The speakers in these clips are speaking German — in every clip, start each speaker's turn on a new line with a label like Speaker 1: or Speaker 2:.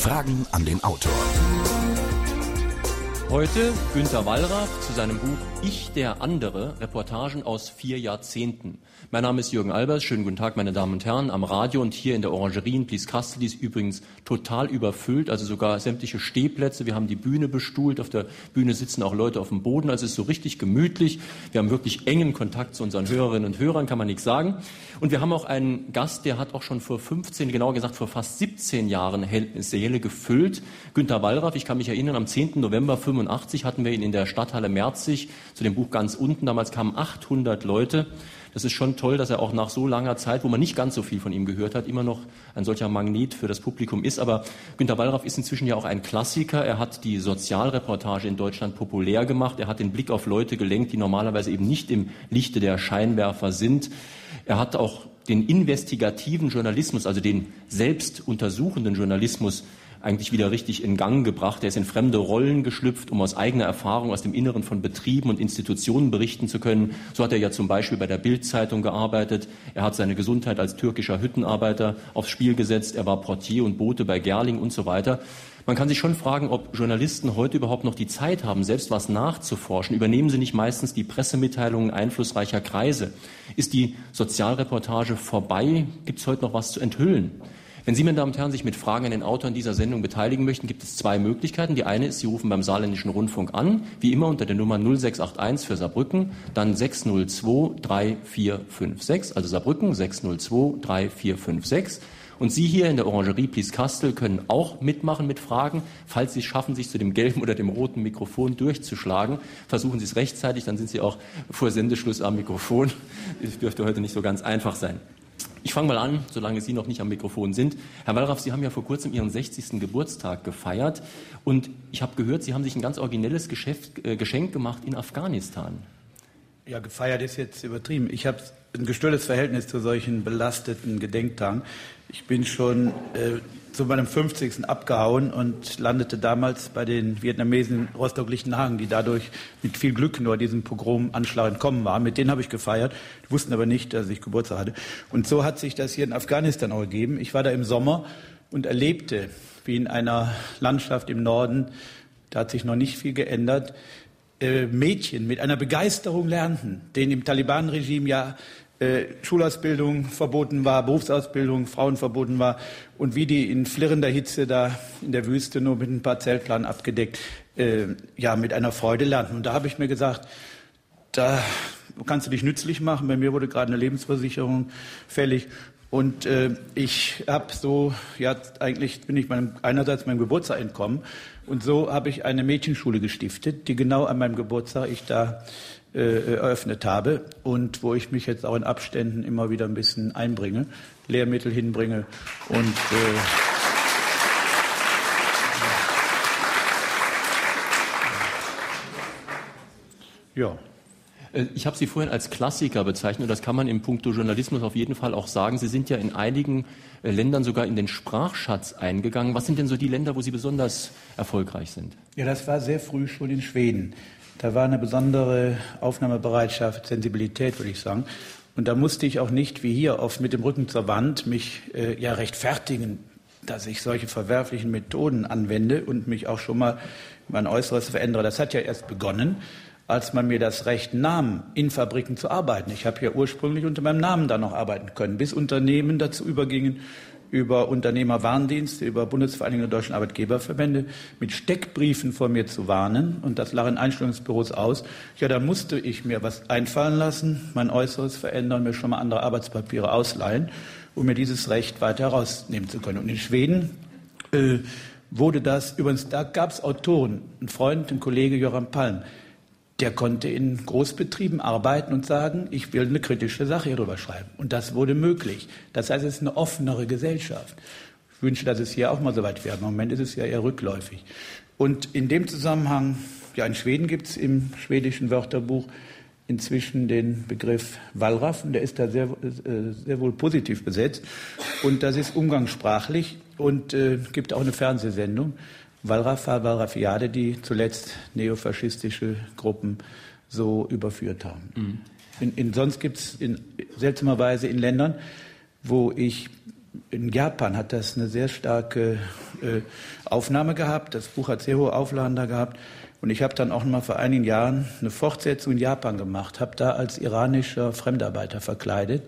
Speaker 1: Fragen an den Autor.
Speaker 2: Heute Günter Wallraff zu seinem Buch Ich der andere, Reportagen aus vier Jahrzehnten. Mein Name ist Jürgen Albers. Schönen guten Tag, meine Damen und Herren. Am Radio und hier in der Orangerie in Blieskastel, die ist übrigens total überfüllt, also sogar sämtliche Stehplätze. Wir haben die Bühne bestuhlt. Auf der Bühne sitzen auch Leute auf dem Boden. Also es ist so richtig gemütlich. Wir haben wirklich engen Kontakt zu unseren Hörerinnen und Hörern, kann man nichts sagen. Und wir haben auch einen Gast, der hat auch schon vor 15, genauer gesagt vor fast 17 Jahren Säle gefüllt. Günter Wallraff, ich kann mich erinnern, am 10. November 85 hatten wir ihn in der Stadthalle Merzig zu dem Buch ganz unten. Damals kamen 800 Leute. Das ist schon toll, dass er auch nach so langer Zeit, wo man nicht ganz so viel von ihm gehört hat, immer noch ein solcher Magnet für das Publikum ist. Aber Günter Wallraff ist inzwischen ja auch ein Klassiker. Er hat die Sozialreportage in Deutschland populär gemacht. Er hat den Blick auf Leute gelenkt, die normalerweise eben nicht im Lichte der Scheinwerfer sind. Er hat auch den investigativen Journalismus, also den selbst untersuchenden Journalismus eigentlich wieder richtig in Gang gebracht. Er ist in fremde Rollen geschlüpft, um aus eigener Erfahrung aus dem Inneren von Betrieben und Institutionen berichten zu können. So hat er ja zum Beispiel bei der Bild-Zeitung gearbeitet. Er hat seine Gesundheit als türkischer Hüttenarbeiter aufs Spiel gesetzt. Er war Portier und Bote bei Gerling und so weiter. Man kann sich schon fragen, ob Journalisten heute überhaupt noch die Zeit haben, selbst was nachzuforschen. Übernehmen sie nicht meistens die Pressemitteilungen einflussreicher Kreise? Ist die Sozialreportage vorbei? Gibt es heute noch was zu enthüllen? Wenn Sie, meine Damen und Herren, sich mit Fragen an den Autoren dieser Sendung beteiligen möchten, gibt es zwei Möglichkeiten. Die eine ist, Sie rufen beim Saarländischen Rundfunk an, wie immer unter der Nummer 0681 für Saarbrücken, dann 602 3456, also Saarbrücken 602 3456. Und Sie hier in der Orangerie Plieskastel können auch mitmachen mit Fragen. Falls Sie es schaffen, sich zu dem gelben oder dem roten Mikrofon durchzuschlagen, versuchen Sie es rechtzeitig, dann sind Sie auch vor Sendeschluss am Mikrofon. Das dürfte heute nicht so ganz einfach sein. Ich fange mal an, solange Sie noch nicht am Mikrofon sind. Herr Wallraff, Sie haben ja vor kurzem Ihren 60. Geburtstag gefeiert und ich habe gehört, Sie haben sich ein ganz originelles Geschäft, äh, Geschenk gemacht in Afghanistan.
Speaker 3: Ja, gefeiert ist jetzt übertrieben. Ich habe ein gestörtes Verhältnis zu solchen belasteten Gedenktagen. Ich bin schon äh, zu meinem 50. abgehauen und landete damals bei den Vietnamesen in Rostock-Lichtenhagen, die dadurch mit viel Glück nur diesem Pogromanschlag entkommen waren. Mit denen habe ich gefeiert, die wussten aber nicht, dass ich Geburtstag hatte. Und so hat sich das hier in Afghanistan auch gegeben. Ich war da im Sommer und erlebte, wie in einer Landschaft im Norden, da hat sich noch nicht viel geändert, äh, Mädchen mit einer Begeisterung lernten, denen im Taliban-Regime ja Schulausbildung verboten war, Berufsausbildung, Frauen verboten war und wie die in flirrender Hitze da in der Wüste nur mit ein paar Zeltplanen abgedeckt, äh, ja, mit einer Freude lernten. Und da habe ich mir gesagt, da kannst du dich nützlich machen. Bei mir wurde gerade eine Lebensversicherung fällig. Und äh, ich habe so, ja, eigentlich bin ich meinem, einerseits meinem Geburtstag entkommen. Und so habe ich eine Mädchenschule gestiftet, die genau an meinem Geburtstag ich da äh, eröffnet habe und wo ich mich jetzt auch in Abständen immer wieder ein bisschen einbringe, Lehrmittel hinbringe und äh,
Speaker 2: ja. Äh, ich habe Sie vorhin als Klassiker bezeichnet und das kann man im Punkto Journalismus auf jeden Fall auch sagen. Sie sind ja in einigen äh, Ländern sogar in den Sprachschatz eingegangen. Was sind denn so die Länder, wo Sie besonders erfolgreich sind?
Speaker 3: Ja, das war sehr früh schon in Schweden. Da war eine besondere Aufnahmebereitschaft, Sensibilität, würde ich sagen. Und da musste ich auch nicht, wie hier, oft mit dem Rücken zur Wand mich äh, ja rechtfertigen, dass ich solche verwerflichen Methoden anwende und mich auch schon mal mein Äußeres verändere. Das hat ja erst begonnen, als man mir das Recht nahm, in Fabriken zu arbeiten. Ich habe ja ursprünglich unter meinem Namen da noch arbeiten können, bis Unternehmen dazu übergingen, über Unternehmerwarndienste, über Bundesvereinigung der deutschen Arbeitgeberverbände mit Steckbriefen vor mir zu warnen. Und das lachen Einstellungsbüros aus. Ja, da musste ich mir was einfallen lassen, mein Äußeres verändern, mir schon mal andere Arbeitspapiere ausleihen, um mir dieses Recht weiter herausnehmen zu können. Und in Schweden äh, wurde das, übrigens, da gab es Autoren, ein Freund, ein Kollege, Joram Palm, der konnte in Großbetrieben arbeiten und sagen, ich will eine kritische Sache hierüber schreiben. Und das wurde möglich. Das heißt, es ist eine offenere Gesellschaft. Ich wünsche, dass es hier auch mal so weit wäre. Im Moment ist es ja eher rückläufig. Und in dem Zusammenhang, ja, in Schweden gibt es im schwedischen Wörterbuch inzwischen den Begriff Wallraff, und der ist da sehr, äh, sehr wohl positiv besetzt. Und das ist umgangssprachlich und äh, gibt auch eine Fernsehsendung. Wallrafa, Wallrafiade, die zuletzt neofaschistische Gruppen so überführt haben. Mhm. In, in, sonst gibt es seltsamerweise in Ländern, wo ich in Japan hat das eine sehr starke äh, Aufnahme gehabt. Das Buch hat sehr hohe Auflagen da gehabt. Und ich habe dann auch noch mal vor einigen Jahren eine Fortsetzung in Japan gemacht, habe da als iranischer Fremdarbeiter verkleidet,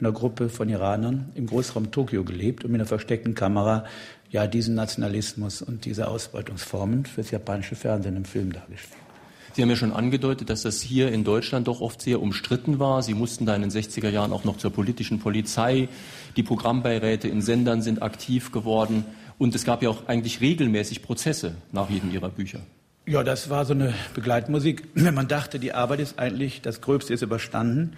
Speaker 3: einer Gruppe von Iranern im Großraum Tokio gelebt und mit einer versteckten Kamera ja diesen Nationalismus und diese Ausbeutungsformen fürs japanische Fernsehen im Film dargestellt.
Speaker 2: Sie haben ja schon angedeutet, dass das hier in Deutschland doch oft sehr umstritten war. Sie mussten da in den 60er Jahren auch noch zur politischen Polizei. Die Programmbeiräte in Sendern sind aktiv geworden. Und es gab ja auch eigentlich regelmäßig Prozesse nach jedem Ihrer Bücher.
Speaker 3: Ja, das war so eine Begleitmusik. Wenn man dachte, die Arbeit ist eigentlich, das Gröbste ist überstanden,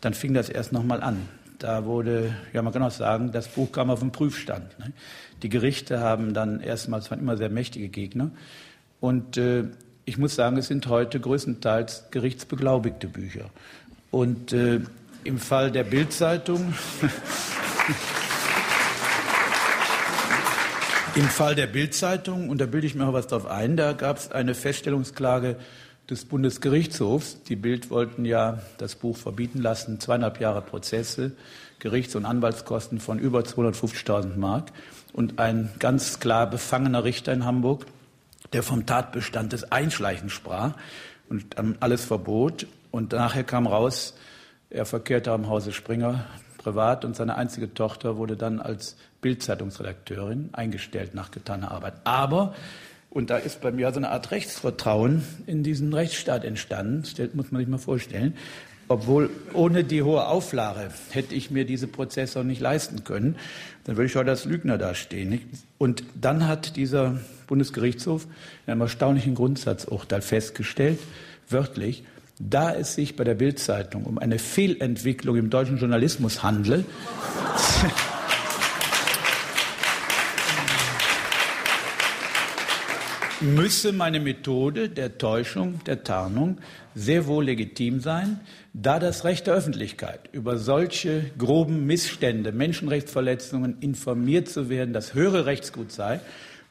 Speaker 3: dann fing das erst nochmal an. Da wurde, ja, man kann auch sagen, das Buch kam auf den Prüfstand. Ne? Die Gerichte haben dann erstmals, waren immer sehr mächtige Gegner. Und äh, ich muss sagen, es sind heute größtenteils gerichtsbeglaubigte Bücher. Und äh, im Fall der Bildzeitung Im Fall der Bildzeitung, und da bilde ich mir auch was drauf ein, da gab es eine Feststellungsklage des Bundesgerichtshofs. Die Bild wollten ja das Buch verbieten lassen, zweieinhalb Jahre Prozesse, Gerichts- und Anwaltskosten von über 250.000 Mark. Und ein ganz klar befangener Richter in Hamburg, der vom Tatbestand des Einschleichens sprach und alles verbot. Und nachher kam raus, er verkehrte am Hause Springer privat und seine einzige Tochter wurde dann als Bildzeitungsredakteurin eingestellt nach getaner Arbeit. Aber, und da ist bei mir so eine Art Rechtsvertrauen in diesen Rechtsstaat entstanden, das muss man sich mal vorstellen, obwohl ohne die hohe Auflage hätte ich mir diese Prozesse auch nicht leisten können. Dann würde ich heute als Lügner dastehen. Und dann hat dieser Bundesgerichtshof in einem erstaunlichen Grundsatzurteil festgestellt, wörtlich, da es sich bei der Bildzeitung um eine Fehlentwicklung im deutschen Journalismus handelt, müsse meine Methode der Täuschung, der Tarnung sehr wohl legitim sein, da das Recht der Öffentlichkeit über solche groben Missstände, Menschenrechtsverletzungen informiert zu werden, das höhere Rechtsgut sei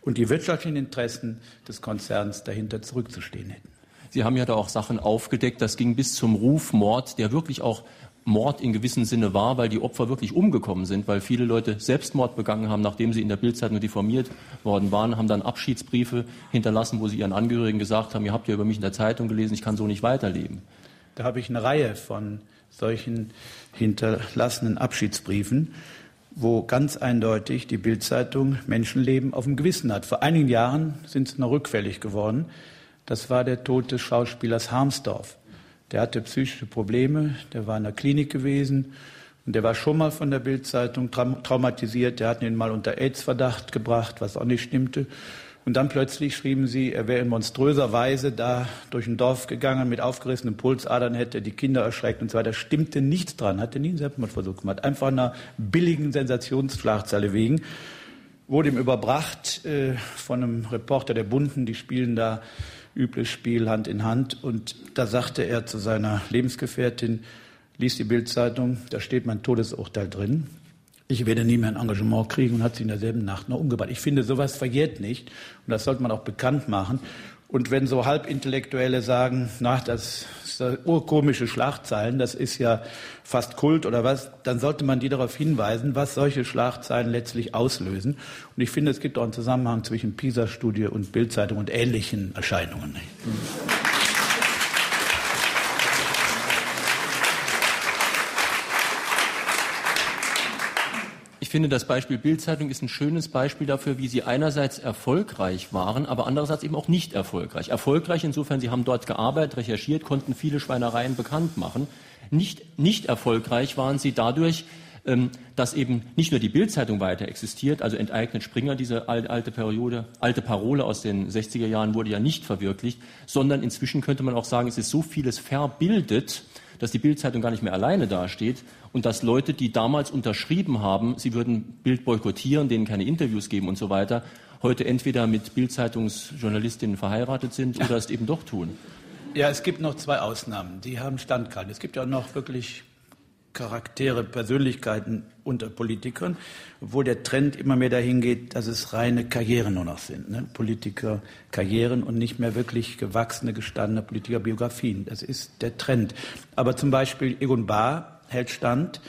Speaker 3: und die wirtschaftlichen Interessen des Konzerns dahinter zurückzustehen hätten.
Speaker 2: Sie haben ja da auch Sachen aufgedeckt, das ging bis zum Rufmord, der wirklich auch Mord in gewissem Sinne war, weil die Opfer wirklich umgekommen sind, weil viele Leute Selbstmord begangen haben, nachdem sie in der Bildzeitung diffamiert worden waren, haben dann Abschiedsbriefe hinterlassen, wo sie ihren Angehörigen gesagt haben, ihr habt ja über mich in der Zeitung gelesen, ich kann so nicht weiterleben.
Speaker 3: Da habe ich eine Reihe von solchen hinterlassenen Abschiedsbriefen, wo ganz eindeutig die Bildzeitung Menschenleben auf dem Gewissen hat. Vor einigen Jahren sind sie noch rückfällig geworden. Das war der Tod des Schauspielers Harmsdorf. Der hatte psychische Probleme, der war in der Klinik gewesen und der war schon mal von der Bildzeitung traumatisiert. Der hat ihn mal unter AIDS-Verdacht gebracht, was auch nicht stimmte. Und dann plötzlich schrieben sie, er wäre in monströser Weise da durch ein Dorf gegangen mit aufgerissenen Pulsadern, hätte die Kinder erschreckt und so weiter. Stimmte nichts dran, hatte nie einen Selbstmordversuch gemacht. Einfach einer billigen Sensationsschlagzeile wegen. Wurde ihm überbracht äh, von einem Reporter der Bunden, die spielen da übles Spiel Hand in Hand. Und da sagte er zu seiner Lebensgefährtin, lies die Bildzeitung, da steht mein Todesurteil drin. Ich werde nie mehr ein Engagement kriegen und hat sie in derselben Nacht noch umgebracht. Ich finde, sowas verjährt nicht und das sollte man auch bekannt machen. Und wenn so Halbintellektuelle sagen, na, das sind urkomische Schlagzeilen, das ist ja fast Kult oder was, dann sollte man die darauf hinweisen, was solche Schlagzeilen letztlich auslösen. Und ich finde, es gibt auch einen Zusammenhang zwischen PISA-Studie und Bildzeitung und ähnlichen Erscheinungen.
Speaker 2: Ich finde, das Beispiel Bildzeitung ist ein schönes Beispiel dafür, wie sie einerseits erfolgreich waren, aber andererseits eben auch nicht erfolgreich. Erfolgreich insofern, sie haben dort gearbeitet, recherchiert, konnten viele Schweinereien bekannt machen. Nicht, nicht erfolgreich waren sie dadurch, ähm, dass eben nicht nur die Bildzeitung weiter existiert, also enteignet Springer, diese alte Periode, alte Parole aus den 60er Jahren wurde ja nicht verwirklicht, sondern inzwischen könnte man auch sagen, es ist so vieles verbildet, dass die Bildzeitung gar nicht mehr alleine dasteht und dass Leute, die damals unterschrieben haben, sie würden Bild boykottieren, denen keine Interviews geben und so weiter, heute entweder mit Bildzeitungsjournalistinnen verheiratet sind oder es eben doch tun.
Speaker 3: Ja, es gibt noch zwei Ausnahmen, die haben Standkarten. Es gibt ja noch wirklich Charaktere, Persönlichkeiten unter Politikern, wo der Trend immer mehr dahin geht, dass es reine Karrieren nur noch sind. Ne? Politiker Karrieren und nicht mehr wirklich gewachsene, gestandene Politikerbiografien. Das ist der Trend. Aber zum Beispiel Egon Bahr hält stand,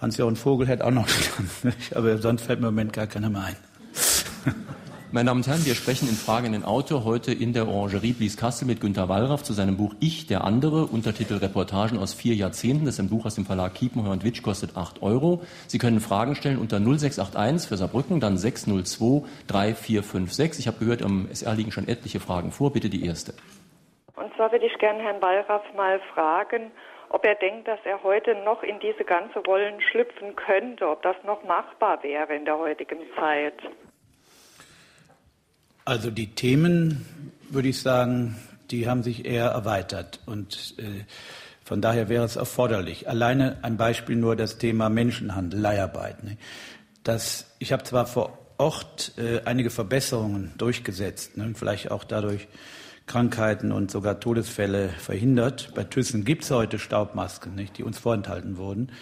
Speaker 3: Hans-Jochen Vogel hätte auch noch gestanden, aber sonst fällt mir im Moment gar keiner mehr ein.
Speaker 2: Meine Damen und Herren, wir sprechen in Frage in den Auto heute in der Orangerie Blieskastel mit Günter Wallraff zu seinem Buch Ich, der andere, Untertitel Reportagen aus vier Jahrzehnten. Das ist ein Buch aus dem Verlag Kiepenheuer und Witsch, kostet 8 Euro. Sie können Fragen stellen unter 0681 für Saarbrücken, dann 602 3456. Ich habe gehört, am SR liegen schon etliche Fragen vor. Bitte die erste.
Speaker 1: Und zwar würde ich gerne Herrn Wallraff mal fragen, ob er denkt, dass er heute noch in diese ganze Rollen schlüpfen könnte, ob das noch machbar wäre in der heutigen Zeit.
Speaker 3: Also die Themen, würde ich sagen, die haben sich eher erweitert und äh, von daher wäre es erforderlich. Alleine ein Beispiel nur das Thema Menschenhandel, Leiharbeit. Ne? Das, ich habe zwar vor Ort äh, einige Verbesserungen durchgesetzt, ne? vielleicht auch dadurch Krankheiten und sogar Todesfälle verhindert. Bei Thyssen gibt es heute Staubmasken, nicht, die uns vorenthalten wurden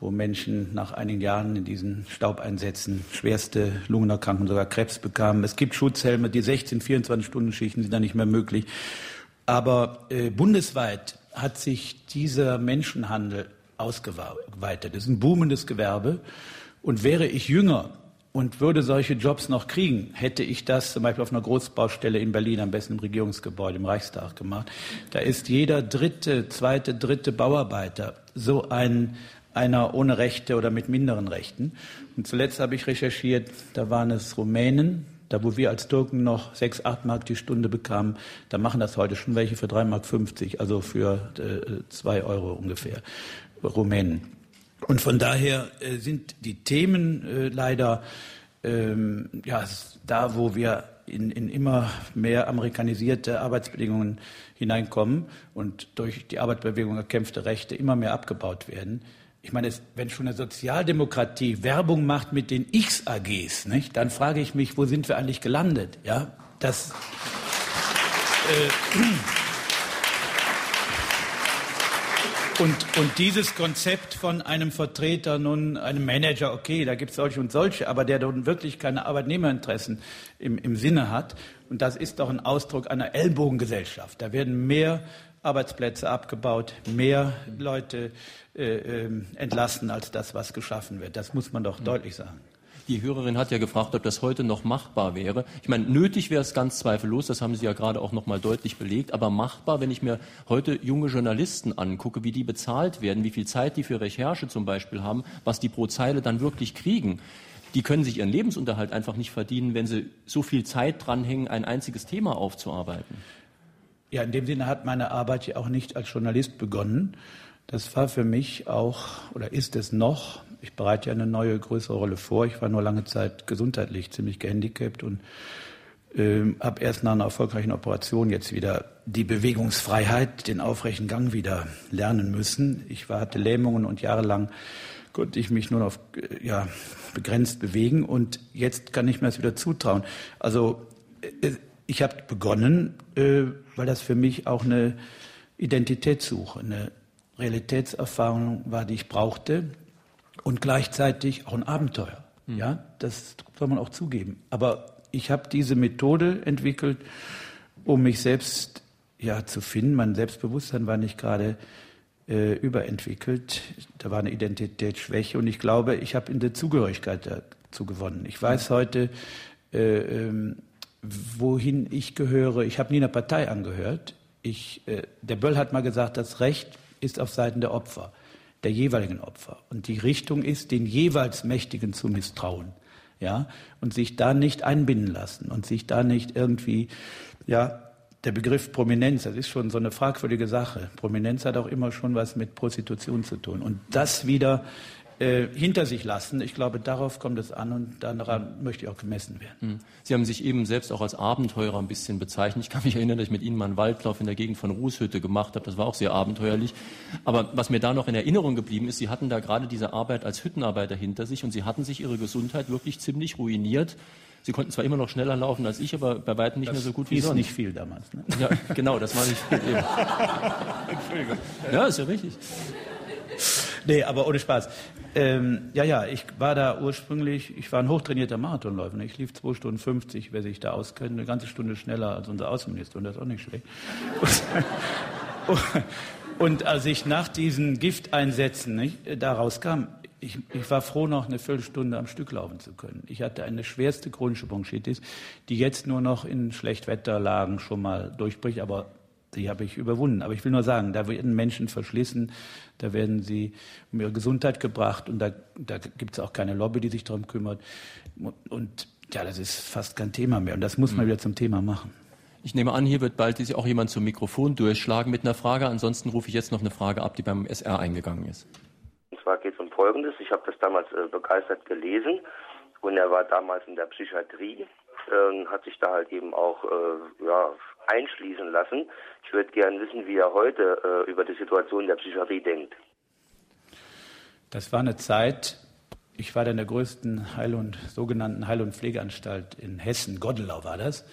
Speaker 3: wo Menschen nach einigen Jahren in diesen Staubeinsätzen schwerste Lungenerkrankungen, sogar Krebs bekamen. Es gibt Schutzhelme, die 16, 24 Stunden Schichten sind da nicht mehr möglich. Aber äh, bundesweit hat sich dieser Menschenhandel ausgeweitet. Das ist ein boomendes Gewerbe. Und wäre ich jünger und würde solche Jobs noch kriegen, hätte ich das zum Beispiel auf einer Großbaustelle in Berlin, am besten im Regierungsgebäude, im Reichstag gemacht. Da ist jeder dritte, zweite, dritte Bauarbeiter so ein einer ohne Rechte oder mit minderen Rechten. Und zuletzt habe ich recherchiert, da waren es Rumänen, da wo wir als Türken noch 6, 8 Mark die Stunde bekamen, da machen das heute schon welche für 3 Mark 50, also für äh, Euro ungefähr, Rumänen. Und von daher äh, sind die Themen äh, leider ähm, ja, da, wo wir in, in immer mehr amerikanisierte Arbeitsbedingungen hineinkommen und durch die Arbeitsbewegung erkämpfte Rechte immer mehr abgebaut werden, ich meine, wenn schon eine Sozialdemokratie Werbung macht mit den X-AGs, nicht, dann frage ich mich, wo sind wir eigentlich gelandet? Ja, das. Äh, und, und dieses Konzept von einem Vertreter, nun einem Manager, okay, da gibt es solche und solche, aber der nun wirklich keine Arbeitnehmerinteressen im, im Sinne hat. Und das ist doch ein Ausdruck einer Ellbogengesellschaft. Da werden mehr Arbeitsplätze abgebaut, mehr Leute äh, ähm, entlassen als das, was geschaffen wird. Das muss man doch mhm. deutlich sagen.
Speaker 2: Die Hörerin hat ja gefragt, ob das heute noch machbar wäre. Ich meine, nötig wäre es ganz zweifellos, das haben Sie ja gerade auch noch mal deutlich belegt, aber machbar, wenn ich mir heute junge Journalisten angucke, wie die bezahlt werden, wie viel Zeit die für Recherche zum Beispiel haben, was die pro Zeile dann wirklich kriegen. Die können sich ihren Lebensunterhalt einfach nicht verdienen, wenn sie so viel Zeit dranhängen, ein einziges Thema aufzuarbeiten.
Speaker 3: Ja, in dem Sinne hat meine Arbeit ja auch nicht als Journalist begonnen. Das war für mich auch, oder ist es noch, ich bereite ja eine neue, größere Rolle vor. Ich war nur lange Zeit gesundheitlich ziemlich gehandicapt und äh, habe erst nach einer erfolgreichen Operation jetzt wieder die Bewegungsfreiheit, den aufrechten Gang wieder lernen müssen. Ich war, hatte Lähmungen und jahrelang konnte ich mich nur noch äh, ja, begrenzt bewegen und jetzt kann ich mir das wieder zutrauen. Also äh, ich habe begonnen, äh, weil das für mich auch eine Identitätssuche, eine Realitätserfahrung war, die ich brauchte und gleichzeitig auch ein Abenteuer. Mhm. Ja, das soll man auch zugeben. Aber ich habe diese Methode entwickelt, um mich selbst ja zu finden. Mein Selbstbewusstsein war nicht gerade äh, überentwickelt. Da war eine Identitätsschwäche und ich glaube, ich habe in der Zugehörigkeit dazu gewonnen. Ich weiß heute, äh, ähm, wohin ich gehöre. Ich habe nie einer Partei angehört. Ich, äh, der Böll hat mal gesagt, das Recht ist auf Seiten der Opfer, der jeweiligen Opfer. Und die Richtung ist, den jeweils Mächtigen zu misstrauen. Ja, und sich da nicht einbinden lassen und sich da nicht irgendwie, ja, der Begriff Prominenz, das ist schon so eine fragwürdige Sache. Prominenz hat auch immer schon was mit Prostitution zu tun. Und das wieder äh, hinter sich lassen. Ich glaube, darauf kommt es an und daran möchte ich auch gemessen werden. Hm.
Speaker 2: Sie haben sich eben selbst auch als Abenteurer ein bisschen bezeichnet. Ich kann mich erinnern, dass ich mit Ihnen mal einen Waldlauf in der Gegend von Rußhütte gemacht habe. Das war auch sehr abenteuerlich. Aber was mir da noch in Erinnerung geblieben ist, Sie hatten da gerade diese Arbeit als Hüttenarbeiter hinter sich und Sie hatten sich Ihre Gesundheit wirklich ziemlich ruiniert. Sie konnten zwar immer noch schneller laufen als ich, aber bei weitem nicht
Speaker 3: das
Speaker 2: mehr so gut wie
Speaker 3: sonst.
Speaker 2: Das
Speaker 3: nicht viel damals. Ne?
Speaker 2: Ja, genau, das war nicht viel. Entschuldigung. Ja, ist ja richtig.
Speaker 3: Nee, aber ohne Spaß. Ähm, ja, ja, ich war da ursprünglich, ich war ein hochtrainierter Marathonläufer. Ich lief 2 Stunden 50, wer sich da auskennt, eine ganze Stunde schneller als unser Außenminister und das ist auch nicht schlecht. Und, als ich nach diesen Gifteinsätzen nicht, da rauskam, ich, ich, war froh, noch eine Viertelstunde am Stück laufen zu können. Ich hatte eine schwerste chronische Bronchitis, die jetzt nur noch in Schlechtwetterlagen schon mal durchbricht, aber die habe ich überwunden. Aber ich will nur sagen, da werden Menschen verschlissen, da werden sie um ihre Gesundheit gebracht und da, da gibt es auch keine Lobby, die sich darum kümmert. Und ja, das ist fast kein Thema mehr und das muss man mhm. wieder zum Thema machen.
Speaker 2: Ich nehme an, hier wird bald auch jemand zum Mikrofon durchschlagen mit einer Frage. Ansonsten rufe ich jetzt noch eine Frage ab, die beim SR eingegangen ist.
Speaker 4: Und zwar geht es um Folgendes. Ich habe das damals äh, begeistert gelesen und er war damals in der Psychiatrie, äh, hat sich da halt eben auch äh, ja, einschließen lassen. Ich würde gerne wissen, wie er heute äh, über die Situation der Psychiatrie denkt.
Speaker 3: Das war eine Zeit, ich war da in der größten Heil- und sogenannten Heil- und Pflegeanstalt in Hessen, Goddelau war das.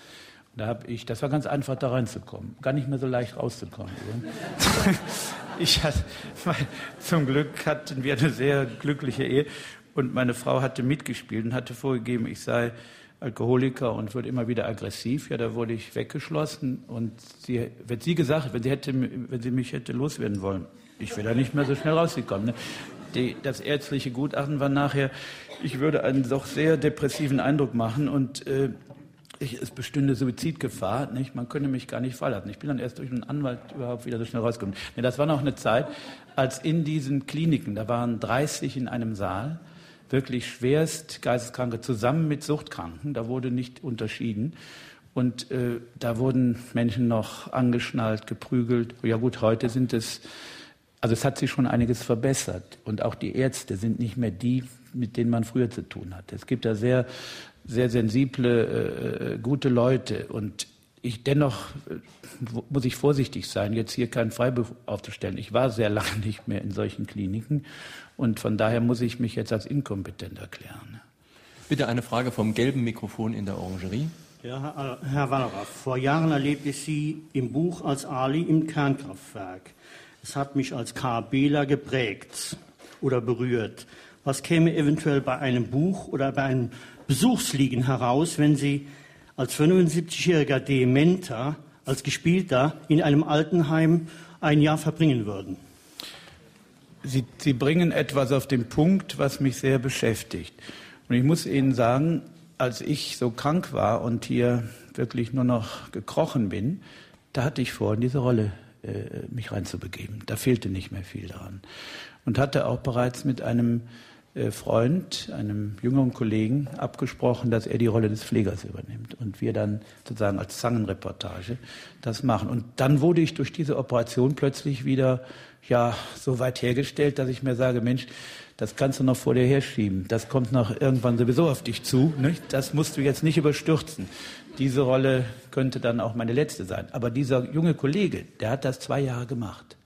Speaker 3: Da habe ich, das war ganz einfach, da reinzukommen. Gar nicht mehr so leicht rauszukommen. ich hatte, zum Glück hatten wir eine sehr glückliche Ehe und meine Frau hatte mitgespielt und hatte vorgegeben, ich sei Alkoholiker und wurde immer wieder aggressiv. Ja, da wurde ich weggeschlossen und sie, wenn sie gesagt, wenn sie hätte, wenn sie mich hätte loswerden wollen, ich wäre da nicht mehr so schnell rausgekommen. Ne? Die, das ärztliche Gutachten war nachher, ich würde einen doch sehr depressiven Eindruck machen und äh, ich, es bestünde Suizidgefahr. Nicht? Man könne mich gar nicht verlassen. Ich bin dann erst durch einen Anwalt überhaupt wieder so schnell rausgekommen. Nee, das war noch eine Zeit, als in diesen Kliniken, da waren 30 in einem Saal, wirklich schwerst Geisteskranke zusammen mit Suchtkranken. Da wurde nicht unterschieden. Und äh, da wurden Menschen noch angeschnallt, geprügelt. Ja gut, heute sind es, also es hat sich schon einiges verbessert. Und auch die Ärzte sind nicht mehr die, mit denen man früher zu tun hatte. Es gibt da sehr, sehr sensible, äh, gute Leute. Und ich dennoch äh, muss ich vorsichtig sein, jetzt hier keinen Freiberuf aufzustellen. Ich war sehr lange nicht mehr in solchen Kliniken und von daher muss ich mich jetzt als inkompetent erklären.
Speaker 2: Bitte eine Frage vom gelben Mikrofon in der Orangerie.
Speaker 5: Ja, Herr Wallraff, vor Jahren erlebte ich Sie im Buch als Ali im Kernkraftwerk. Es hat mich als KBler geprägt oder berührt. Was käme eventuell bei einem Buch oder bei einem Besuchsliegen heraus, wenn Sie als 75-jähriger Dementer, als Gespielter in einem Altenheim ein Jahr verbringen würden?
Speaker 3: Sie, Sie bringen etwas auf den Punkt, was mich sehr beschäftigt. Und ich muss Ihnen sagen, als ich so krank war und hier wirklich nur noch gekrochen bin, da hatte ich vor, in diese Rolle äh, mich reinzubegeben. Da fehlte nicht mehr viel daran. Und hatte auch bereits mit einem äh, Freund, einem jüngeren Kollegen, abgesprochen, dass er die Rolle des Pflegers übernimmt und wir dann sozusagen als Zangenreportage das machen. Und dann wurde ich durch diese Operation plötzlich wieder ja so weit hergestellt, dass ich mir sage, Mensch, das kannst du noch vor dir herschieben. Das kommt noch irgendwann sowieso auf dich zu. Nicht? Das musst du jetzt nicht überstürzen. Diese Rolle könnte dann auch meine letzte sein. Aber dieser junge Kollege, der hat das zwei Jahre gemacht,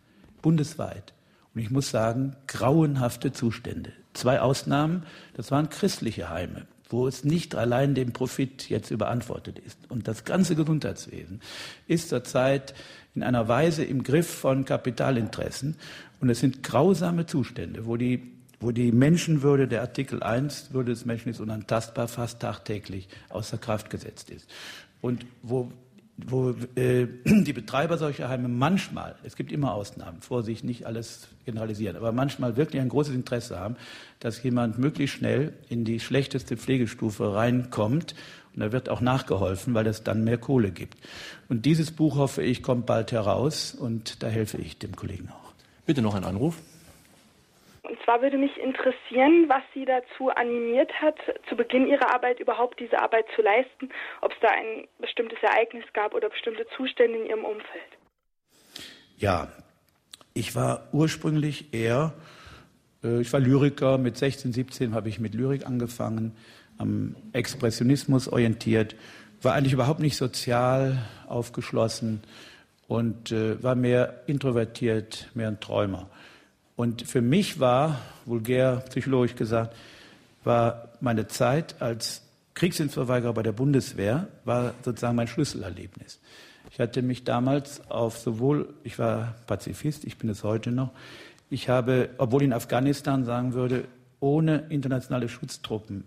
Speaker 3: bundesweit. Und ich muss sagen, grauenhafte Zustände. Zwei Ausnahmen, das waren christliche Heime, wo es nicht allein dem Profit jetzt überantwortet ist. Und das ganze Gesundheitswesen ist zurzeit in einer Weise im Griff von Kapitalinteressen. Und es sind grausame Zustände, wo die, wo die Menschenwürde, der Artikel 1, Würde des Menschen ist unantastbar, fast tagtäglich außer Kraft gesetzt ist. Und wo wo äh, die Betreiber solcher Heime manchmal, es gibt immer Ausnahmen, Vorsicht, nicht alles generalisieren, aber manchmal wirklich ein großes Interesse haben, dass jemand möglichst schnell in die schlechteste Pflegestufe reinkommt und da wird auch nachgeholfen, weil es dann mehr Kohle gibt. Und dieses Buch, hoffe ich, kommt bald heraus und da helfe ich dem Kollegen auch.
Speaker 2: Bitte noch ein Anruf.
Speaker 6: Und zwar würde mich interessieren, was Sie dazu animiert hat, zu Beginn Ihrer Arbeit überhaupt diese Arbeit zu leisten, ob es da ein bestimmtes Ereignis gab oder bestimmte Zustände in Ihrem Umfeld.
Speaker 3: Ja, ich war ursprünglich eher, äh, ich war Lyriker, mit 16, 17 habe ich mit Lyrik angefangen, am Expressionismus orientiert, war eigentlich überhaupt nicht sozial aufgeschlossen und äh, war mehr introvertiert, mehr ein Träumer. Und für mich war, vulgär psychologisch gesagt, war meine Zeit als Kriegsdienstverweigerer bei der Bundeswehr, war sozusagen mein Schlüsselerlebnis. Ich hatte mich damals auf sowohl, ich war Pazifist, ich bin es heute noch, ich habe, obwohl in Afghanistan sagen würde, ohne internationale Schutztruppen,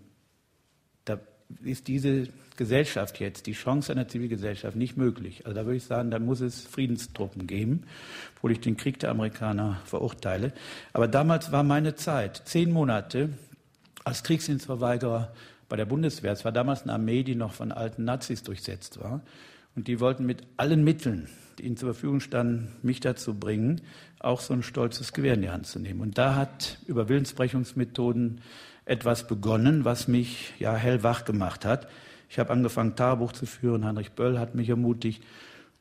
Speaker 3: ist diese Gesellschaft jetzt, die Chance einer Zivilgesellschaft nicht möglich. Also da würde ich sagen, da muss es Friedenstruppen geben, obwohl ich den Krieg der Amerikaner verurteile. Aber damals war meine Zeit, zehn Monate als Kriegsdienstverweigerer bei der Bundeswehr. Es war damals eine Armee, die noch von alten Nazis durchsetzt war. Und die wollten mit allen Mitteln, die ihnen zur Verfügung standen, mich dazu bringen, auch so ein stolzes Gewehr in die Hand zu nehmen. Und da hat über Willensbrechungsmethoden etwas begonnen, was mich ja hellwach gemacht hat. Ich habe angefangen, Tagebuch zu führen. Heinrich Böll hat mich ermutigt.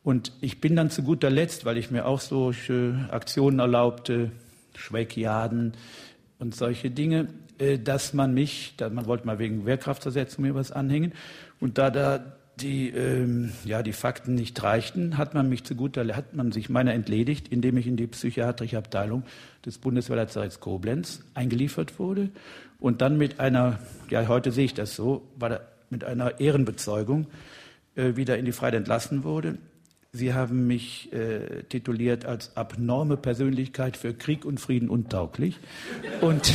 Speaker 3: Und ich bin dann zu guter Letzt, weil ich mir auch solche Aktionen erlaubte, Schwäkiaden und solche Dinge, äh, dass man mich, man wollte mal wegen Wehrkraftzersetzung mir was anhängen. Und da da die, ähm, ja, die Fakten nicht reichten, hat man mich zu guter, hat man sich meiner entledigt, indem ich in die psychiatrische Abteilung des Bundeswehrlazaretts Koblenz eingeliefert wurde und dann mit einer, ja, heute sehe ich das so, mit einer Ehrenbezeugung äh, wieder in die Freiheit entlassen wurde. Sie haben mich äh, tituliert als abnorme Persönlichkeit für Krieg und Frieden untauglich. Und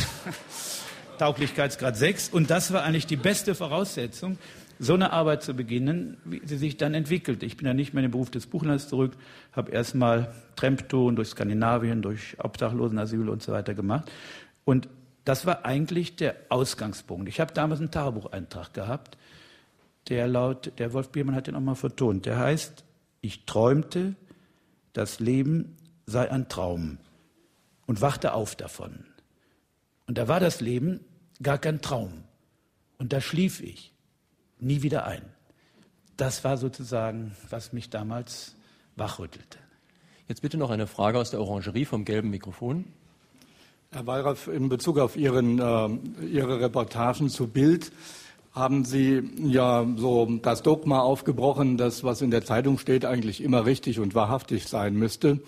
Speaker 3: Tauglichkeitsgrad 6. Und das war eigentlich die beste Voraussetzung, so eine Arbeit zu beginnen, wie sie sich dann entwickelt. Ich bin ja nicht mehr in den Beruf des Buchhandels zurück, habe erstmal Trempton durch Skandinavien, durch Obdachlosenasyl und so weiter gemacht. Und das war eigentlich der Ausgangspunkt. Ich habe damals einen Tagebucheintrag gehabt, der laut, der Wolf Biermann hat den auch mal vertont. Der heißt, ich träumte, das Leben sei ein Traum und wachte auf davon. Und da war das Leben gar kein Traum. Und da schlief ich nie wieder ein. Das war sozusagen, was mich damals wachrüttelte.
Speaker 2: Jetzt bitte noch eine Frage aus der Orangerie vom gelben Mikrofon.
Speaker 7: Herr Wallraff, in Bezug auf Ihren, äh, Ihre Reportagen zu Bild haben Sie ja so das Dogma aufgebrochen, dass was in der Zeitung steht eigentlich immer richtig und wahrhaftig sein müsste.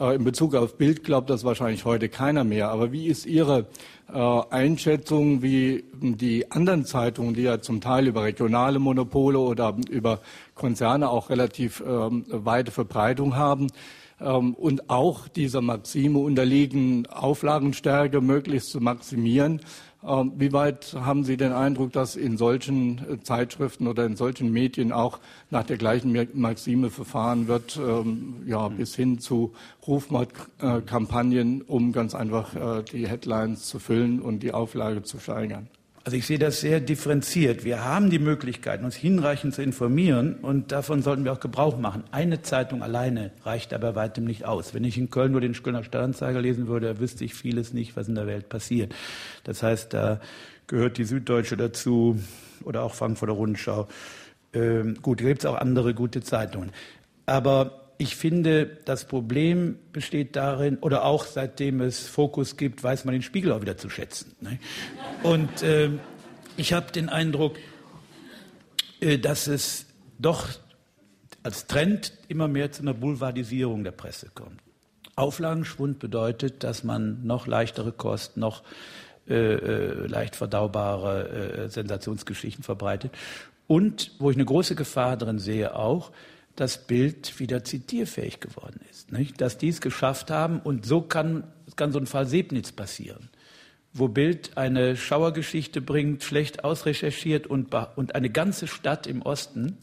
Speaker 7: Äh, in Bezug auf Bild glaubt das wahrscheinlich heute keiner mehr. Aber wie ist Ihre äh, Einschätzung, wie die anderen Zeitungen, die ja zum Teil über regionale Monopole oder über Konzerne auch relativ ähm, weite Verbreitung haben, und auch dieser Maxime unterliegen, Auflagenstärke möglichst zu maximieren. Ähm, wie weit haben Sie den Eindruck, dass in solchen äh, Zeitschriften oder in solchen Medien auch nach der gleichen Maxime verfahren wird, ähm, ja, bis hin zu Rufmordkampagnen, um ganz einfach äh, die Headlines zu füllen und die Auflage zu steigern?
Speaker 3: Also ich sehe das sehr differenziert. Wir haben die Möglichkeit, uns hinreichend zu informieren und davon sollten wir auch Gebrauch machen. Eine Zeitung alleine reicht aber weitem nicht aus. Wenn ich in Köln nur den Kölner Stadtanzeiger lesen würde, wüsste ich vieles nicht, was in der Welt passiert. Das heißt, da gehört die Süddeutsche dazu oder auch Frankfurter Rundschau. Ähm, gut, da gibt es auch andere gute Zeitungen. Aber ich finde, das Problem besteht darin, oder auch seitdem es Fokus gibt, weiß man den Spiegel auch wieder zu schätzen. Ne? Und äh, ich habe den Eindruck, äh, dass es doch als Trend immer mehr zu einer Boulevardisierung der Presse kommt. Auflagenschwund bedeutet, dass man noch leichtere Kost, noch äh, äh leicht verdaubare äh, Sensationsgeschichten verbreitet. Und wo ich eine große Gefahr drin sehe auch, das Bild wieder zitierfähig geworden ist. Nicht? Dass die es geschafft haben und so kann, kann so ein Fall Sebnitz passieren, wo Bild eine Schauergeschichte bringt, schlecht ausrecherchiert und, und eine ganze Stadt im Osten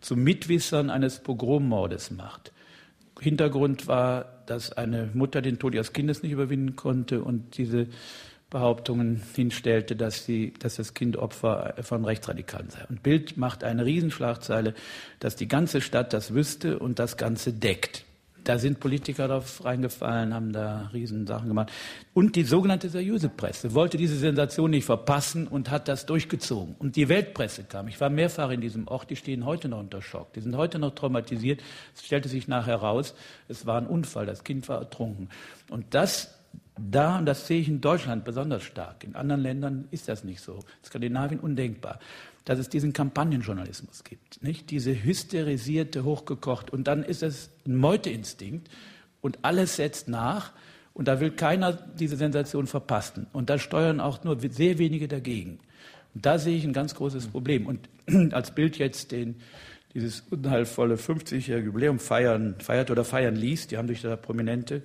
Speaker 3: zu Mitwissern eines Pogrommordes macht. Hintergrund war, dass eine Mutter den Tod ihres Kindes nicht überwinden konnte und diese Behauptungen hinstellte, dass, sie, dass das Kind Opfer von Rechtsradikalen sei. Und Bild macht eine Riesenschlagzeile, dass die ganze Stadt das wüsste und das Ganze deckt. Da sind Politiker drauf reingefallen, haben da Riesensachen gemacht. Und die sogenannte seriöse Presse wollte diese Sensation nicht verpassen und hat das durchgezogen. Und die Weltpresse kam. Ich war mehrfach in diesem Ort, die stehen heute noch unter Schock. Die sind heute noch traumatisiert. Es stellte sich nachher raus, es war ein Unfall, das Kind war ertrunken. Und das da, und das sehe ich in Deutschland besonders stark, in anderen Ländern ist das nicht so, Skandinavien undenkbar, dass es diesen Kampagnenjournalismus gibt, nicht? Diese hysterisierte, hochgekocht, und dann ist es ein Meuteinstinkt und alles setzt nach und da will keiner diese Sensation verpassen und da steuern auch nur sehr wenige dagegen. Und da sehe ich ein ganz großes Problem. Und als Bild jetzt den, dieses unheilvolle 50-jährige Jubiläum feiern, feiert oder feiern ließ. Die haben sich da Prominente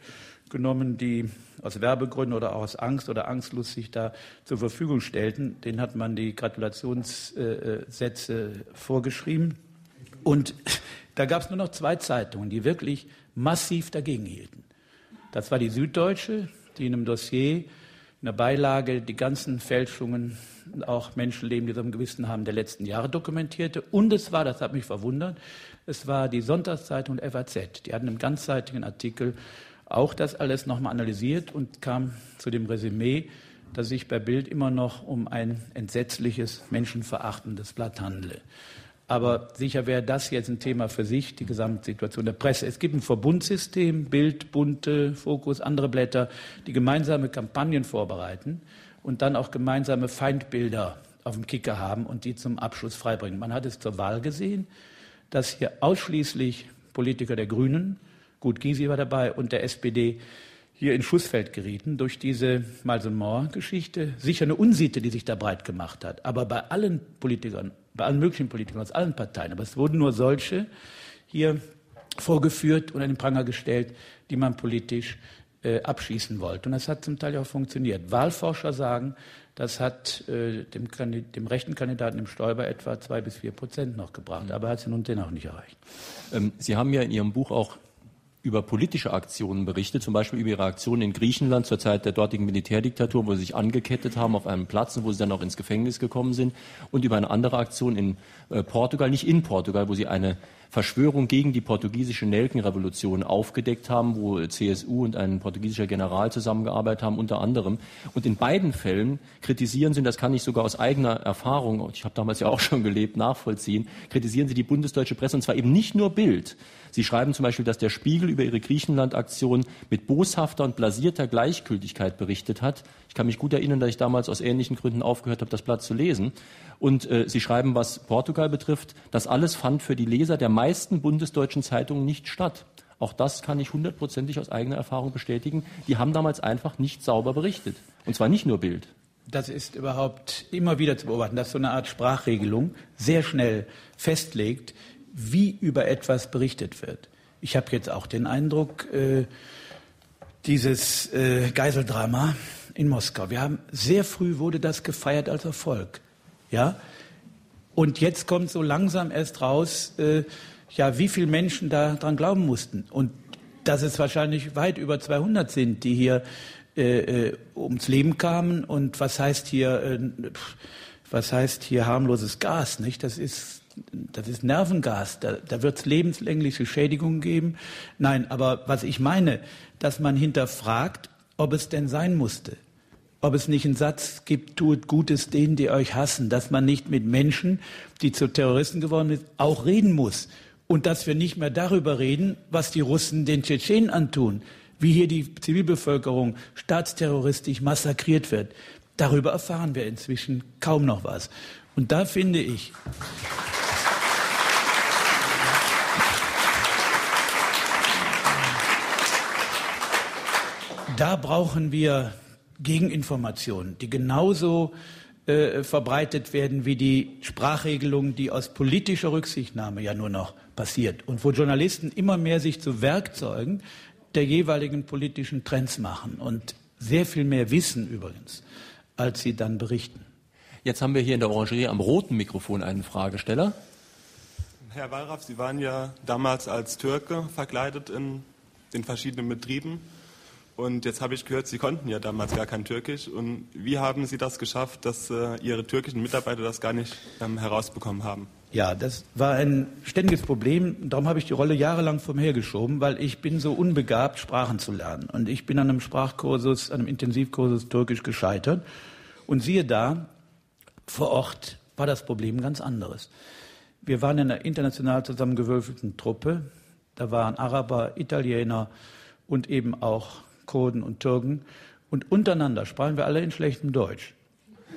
Speaker 3: genommen, die aus Werbegründen oder auch aus Angst oder Angstlust sich da zur Verfügung stellten. Den hat man die Gratulationssätze vorgeschrieben. Und da gab es nur noch zwei Zeitungen, die wirklich massiv dagegen hielten. Das war die Süddeutsche, die in einem Dossier, in der Beilage die ganzen Fälschungen, auch Menschenleben, die so ein Gewissen haben, der letzten Jahre dokumentierte. Und es war, das hat mich verwundert, es war die Sonntagszeitung FAZ. Die hatten einen ganzseitigen Artikel auch das alles nochmal analysiert und kam zu dem Resümee, dass sich bei Bild immer noch um ein entsetzliches, menschenverachtendes Blatt handle. Aber sicher wäre das jetzt ein Thema für sich, die Gesamtsituation der Presse. Es gibt ein Verbundsystem, Bild, Bunte, Fokus, andere Blätter, die gemeinsame Kampagnen vorbereiten und dann auch gemeinsame Feindbilder auf dem Kicker haben und die zum Abschluss freibringen. Man hat es zur Wahl gesehen, dass hier ausschließlich Politiker der Grünen, gut Gysi war dabei, und der SPD hier in Schussfeld gerieten durch diese Malson-Moore-Geschichte. Sicher eine Unsitte, die sich da breit gemacht hat. Aber bei allen Politikern, bei allen möglichen Politikern aus allen Parteien, aber es wurden nur solche hier vorgeführt und an den Pranger gestellt, die man politisch äh, abschießen wollte. Und das hat zum Teil auch funktioniert. Wahlforscher sagen, das hat äh, dem, dem, rechten Kandidaten im Stoiber etwa zwei bis vier Prozent noch gebracht. Aber er hat es nun dennoch nicht erreicht.
Speaker 2: Ähm, Sie haben ja in Ihrem Buch auch über politische Aktionen berichtet, zum Beispiel über ihre Aktionen in Griechenland zur Zeit der dortigen Militärdiktatur, wo sie sich angekettet haben auf einem Platz und wo sie dann auch ins Gefängnis gekommen sind, und über eine andere Aktion in äh, Portugal, nicht in Portugal, wo sie eine Verschwörung gegen die portugiesische Nelkenrevolution aufgedeckt haben, wo CSU und ein portugiesischer General zusammengearbeitet haben, unter anderem. Und in beiden Fällen kritisieren sie, und das kann ich sogar aus eigener Erfahrung, ich habe damals ja auch schon gelebt, nachvollziehen, kritisieren sie die bundesdeutsche Presse, und zwar eben nicht nur Bild. Sie schreiben zum Beispiel, dass der Spiegel über ihre Griechenland-Aktion mit boshafter und blasierter Gleichgültigkeit berichtet hat. Ich kann mich gut erinnern, dass ich damals aus ähnlichen Gründen aufgehört habe, das Blatt zu lesen. Und äh, Sie schreiben, was Portugal betrifft, das alles fand für die Leser der meisten bundesdeutschen Zeitungen nicht statt. Auch das kann ich hundertprozentig aus eigener Erfahrung bestätigen. Die haben damals einfach nicht sauber berichtet. Und zwar nicht nur Bild.
Speaker 3: Das ist überhaupt immer wieder zu beobachten, dass so eine Art Sprachregelung sehr schnell festlegt, wie über etwas berichtet wird. Ich habe jetzt auch den Eindruck, äh, dieses äh, Geiseldrama in Moskau. Wir haben sehr früh wurde das gefeiert als Erfolg. Ja? Und jetzt kommt so langsam erst raus, äh, ja, wie viele Menschen daran glauben mussten. Und dass es wahrscheinlich weit über 200 sind, die hier äh, äh, ums Leben kamen. Und was heißt hier, äh, was heißt hier harmloses Gas? Nicht? Das ist das ist Nervengas, da, da wird es lebenslängliche Schädigungen geben. Nein, aber was ich meine, dass man hinterfragt, ob es denn sein musste ob es nicht einen Satz gibt, tut Gutes denen, die euch hassen, dass man nicht mit Menschen, die zu Terroristen geworden sind, auch reden muss. Und dass wir nicht mehr darüber reden, was die Russen den Tschetschenen antun, wie hier die Zivilbevölkerung staatsterroristisch massakriert wird. Darüber erfahren wir inzwischen kaum noch was. Und da finde ich, da brauchen wir Gegeninformationen, die genauso äh, verbreitet werden wie die Sprachregelung, die aus politischer Rücksichtnahme ja nur noch passiert und wo Journalisten immer mehr sich zu Werkzeugen der jeweiligen politischen Trends machen und sehr viel mehr wissen übrigens, als sie dann berichten.
Speaker 2: Jetzt haben wir hier in der Orangerie am roten Mikrofon einen Fragesteller.
Speaker 8: Herr Wallraff, Sie waren ja damals als Türke verkleidet in den verschiedenen Betrieben. Und jetzt habe ich gehört, Sie konnten ja damals gar kein Türkisch. Und wie haben Sie das geschafft, dass äh, Ihre türkischen Mitarbeiter das gar nicht ähm, herausbekommen haben?
Speaker 3: Ja, das war ein ständiges Problem. Darum habe ich die Rolle jahrelang vom her geschoben, weil ich bin so unbegabt, Sprachen zu lernen. Und ich bin an einem Sprachkursus, einem Intensivkursus Türkisch gescheitert. Und siehe da, vor Ort war das Problem ganz anderes. Wir waren in einer international zusammengewürfelten Truppe. Da waren Araber, Italiener und eben auch Kurden und Türken. Und untereinander sprachen wir alle in schlechtem Deutsch.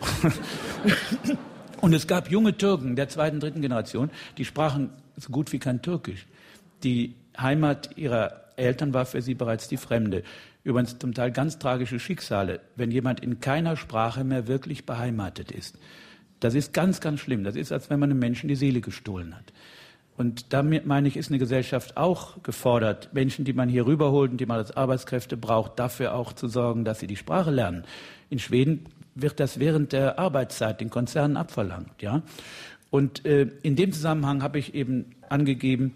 Speaker 3: und es gab junge Türken der zweiten, dritten Generation, die sprachen so gut wie kein Türkisch. Die Heimat ihrer Eltern war für sie bereits die Fremde. Übrigens zum Teil ganz tragische Schicksale, wenn jemand in keiner Sprache mehr wirklich beheimatet ist. Das ist ganz, ganz schlimm. Das ist, als wenn man einem Menschen die Seele gestohlen hat. Und damit meine ich, ist eine Gesellschaft auch gefordert, Menschen, die man hier rüberholt und die man als Arbeitskräfte braucht, dafür auch zu sorgen, dass sie die Sprache lernen. In Schweden wird das während der Arbeitszeit den Konzernen abverlangt, ja. Und äh, in dem Zusammenhang habe ich eben angegeben,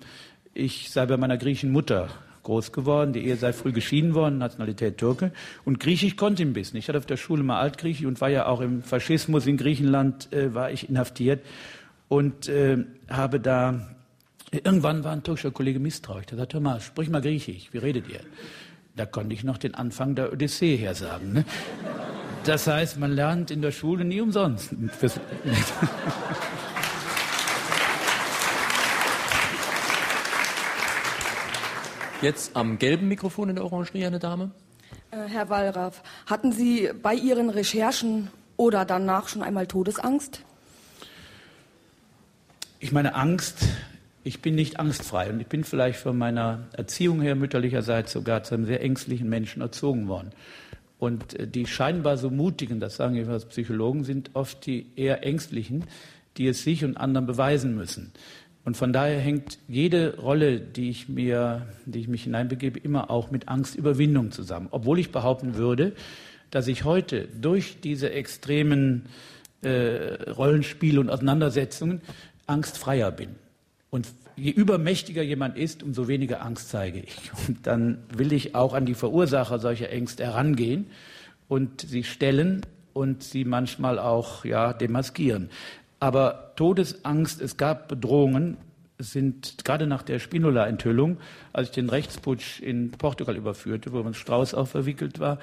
Speaker 3: ich sei bei meiner griechischen Mutter groß geworden, die Ehe sei früh geschieden worden, Nationalität Türke. Und Griechisch konnte ich ein bisschen. Ich hatte auf der Schule mal Altgriechisch und war ja auch im Faschismus in Griechenland, äh, war ich inhaftiert und äh, habe da Irgendwann war ein türkischer Kollege misstrauisch. Der sagte, hör mal, sprich mal Griechisch, wie redet ihr? Da konnte ich noch den Anfang der Odyssee her sagen. Ne? Das heißt, man lernt in der Schule nie umsonst.
Speaker 2: Jetzt am gelben Mikrofon in der Orangerie eine Dame.
Speaker 9: Äh, Herr Wallraff, hatten Sie bei Ihren Recherchen oder danach schon einmal Todesangst?
Speaker 3: Ich meine, Angst ich bin nicht angstfrei und ich bin vielleicht von meiner Erziehung her mütterlicherseits sogar zu einem sehr ängstlichen Menschen erzogen worden. Und äh, die scheinbar so mutigen, das sagen jedenfalls Psychologen, sind oft die eher ängstlichen, die es sich und anderen beweisen müssen. Und von daher hängt jede Rolle, die ich mir, die ich mich hineinbegebe, immer auch mit Angstüberwindung zusammen. Obwohl ich behaupten würde, dass ich heute durch diese extremen äh, Rollenspiele und Auseinandersetzungen angstfreier bin. Und je übermächtiger jemand ist, umso weniger Angst zeige ich. Und dann will ich auch an die Verursacher solcher Ängste herangehen und sie stellen und sie manchmal auch ja, demaskieren. Aber Todesangst, es gab Bedrohungen, sind gerade nach der Spinola-Enthüllung, als ich den Rechtsputsch in Portugal überführte, wo man Strauß auch verwickelt war.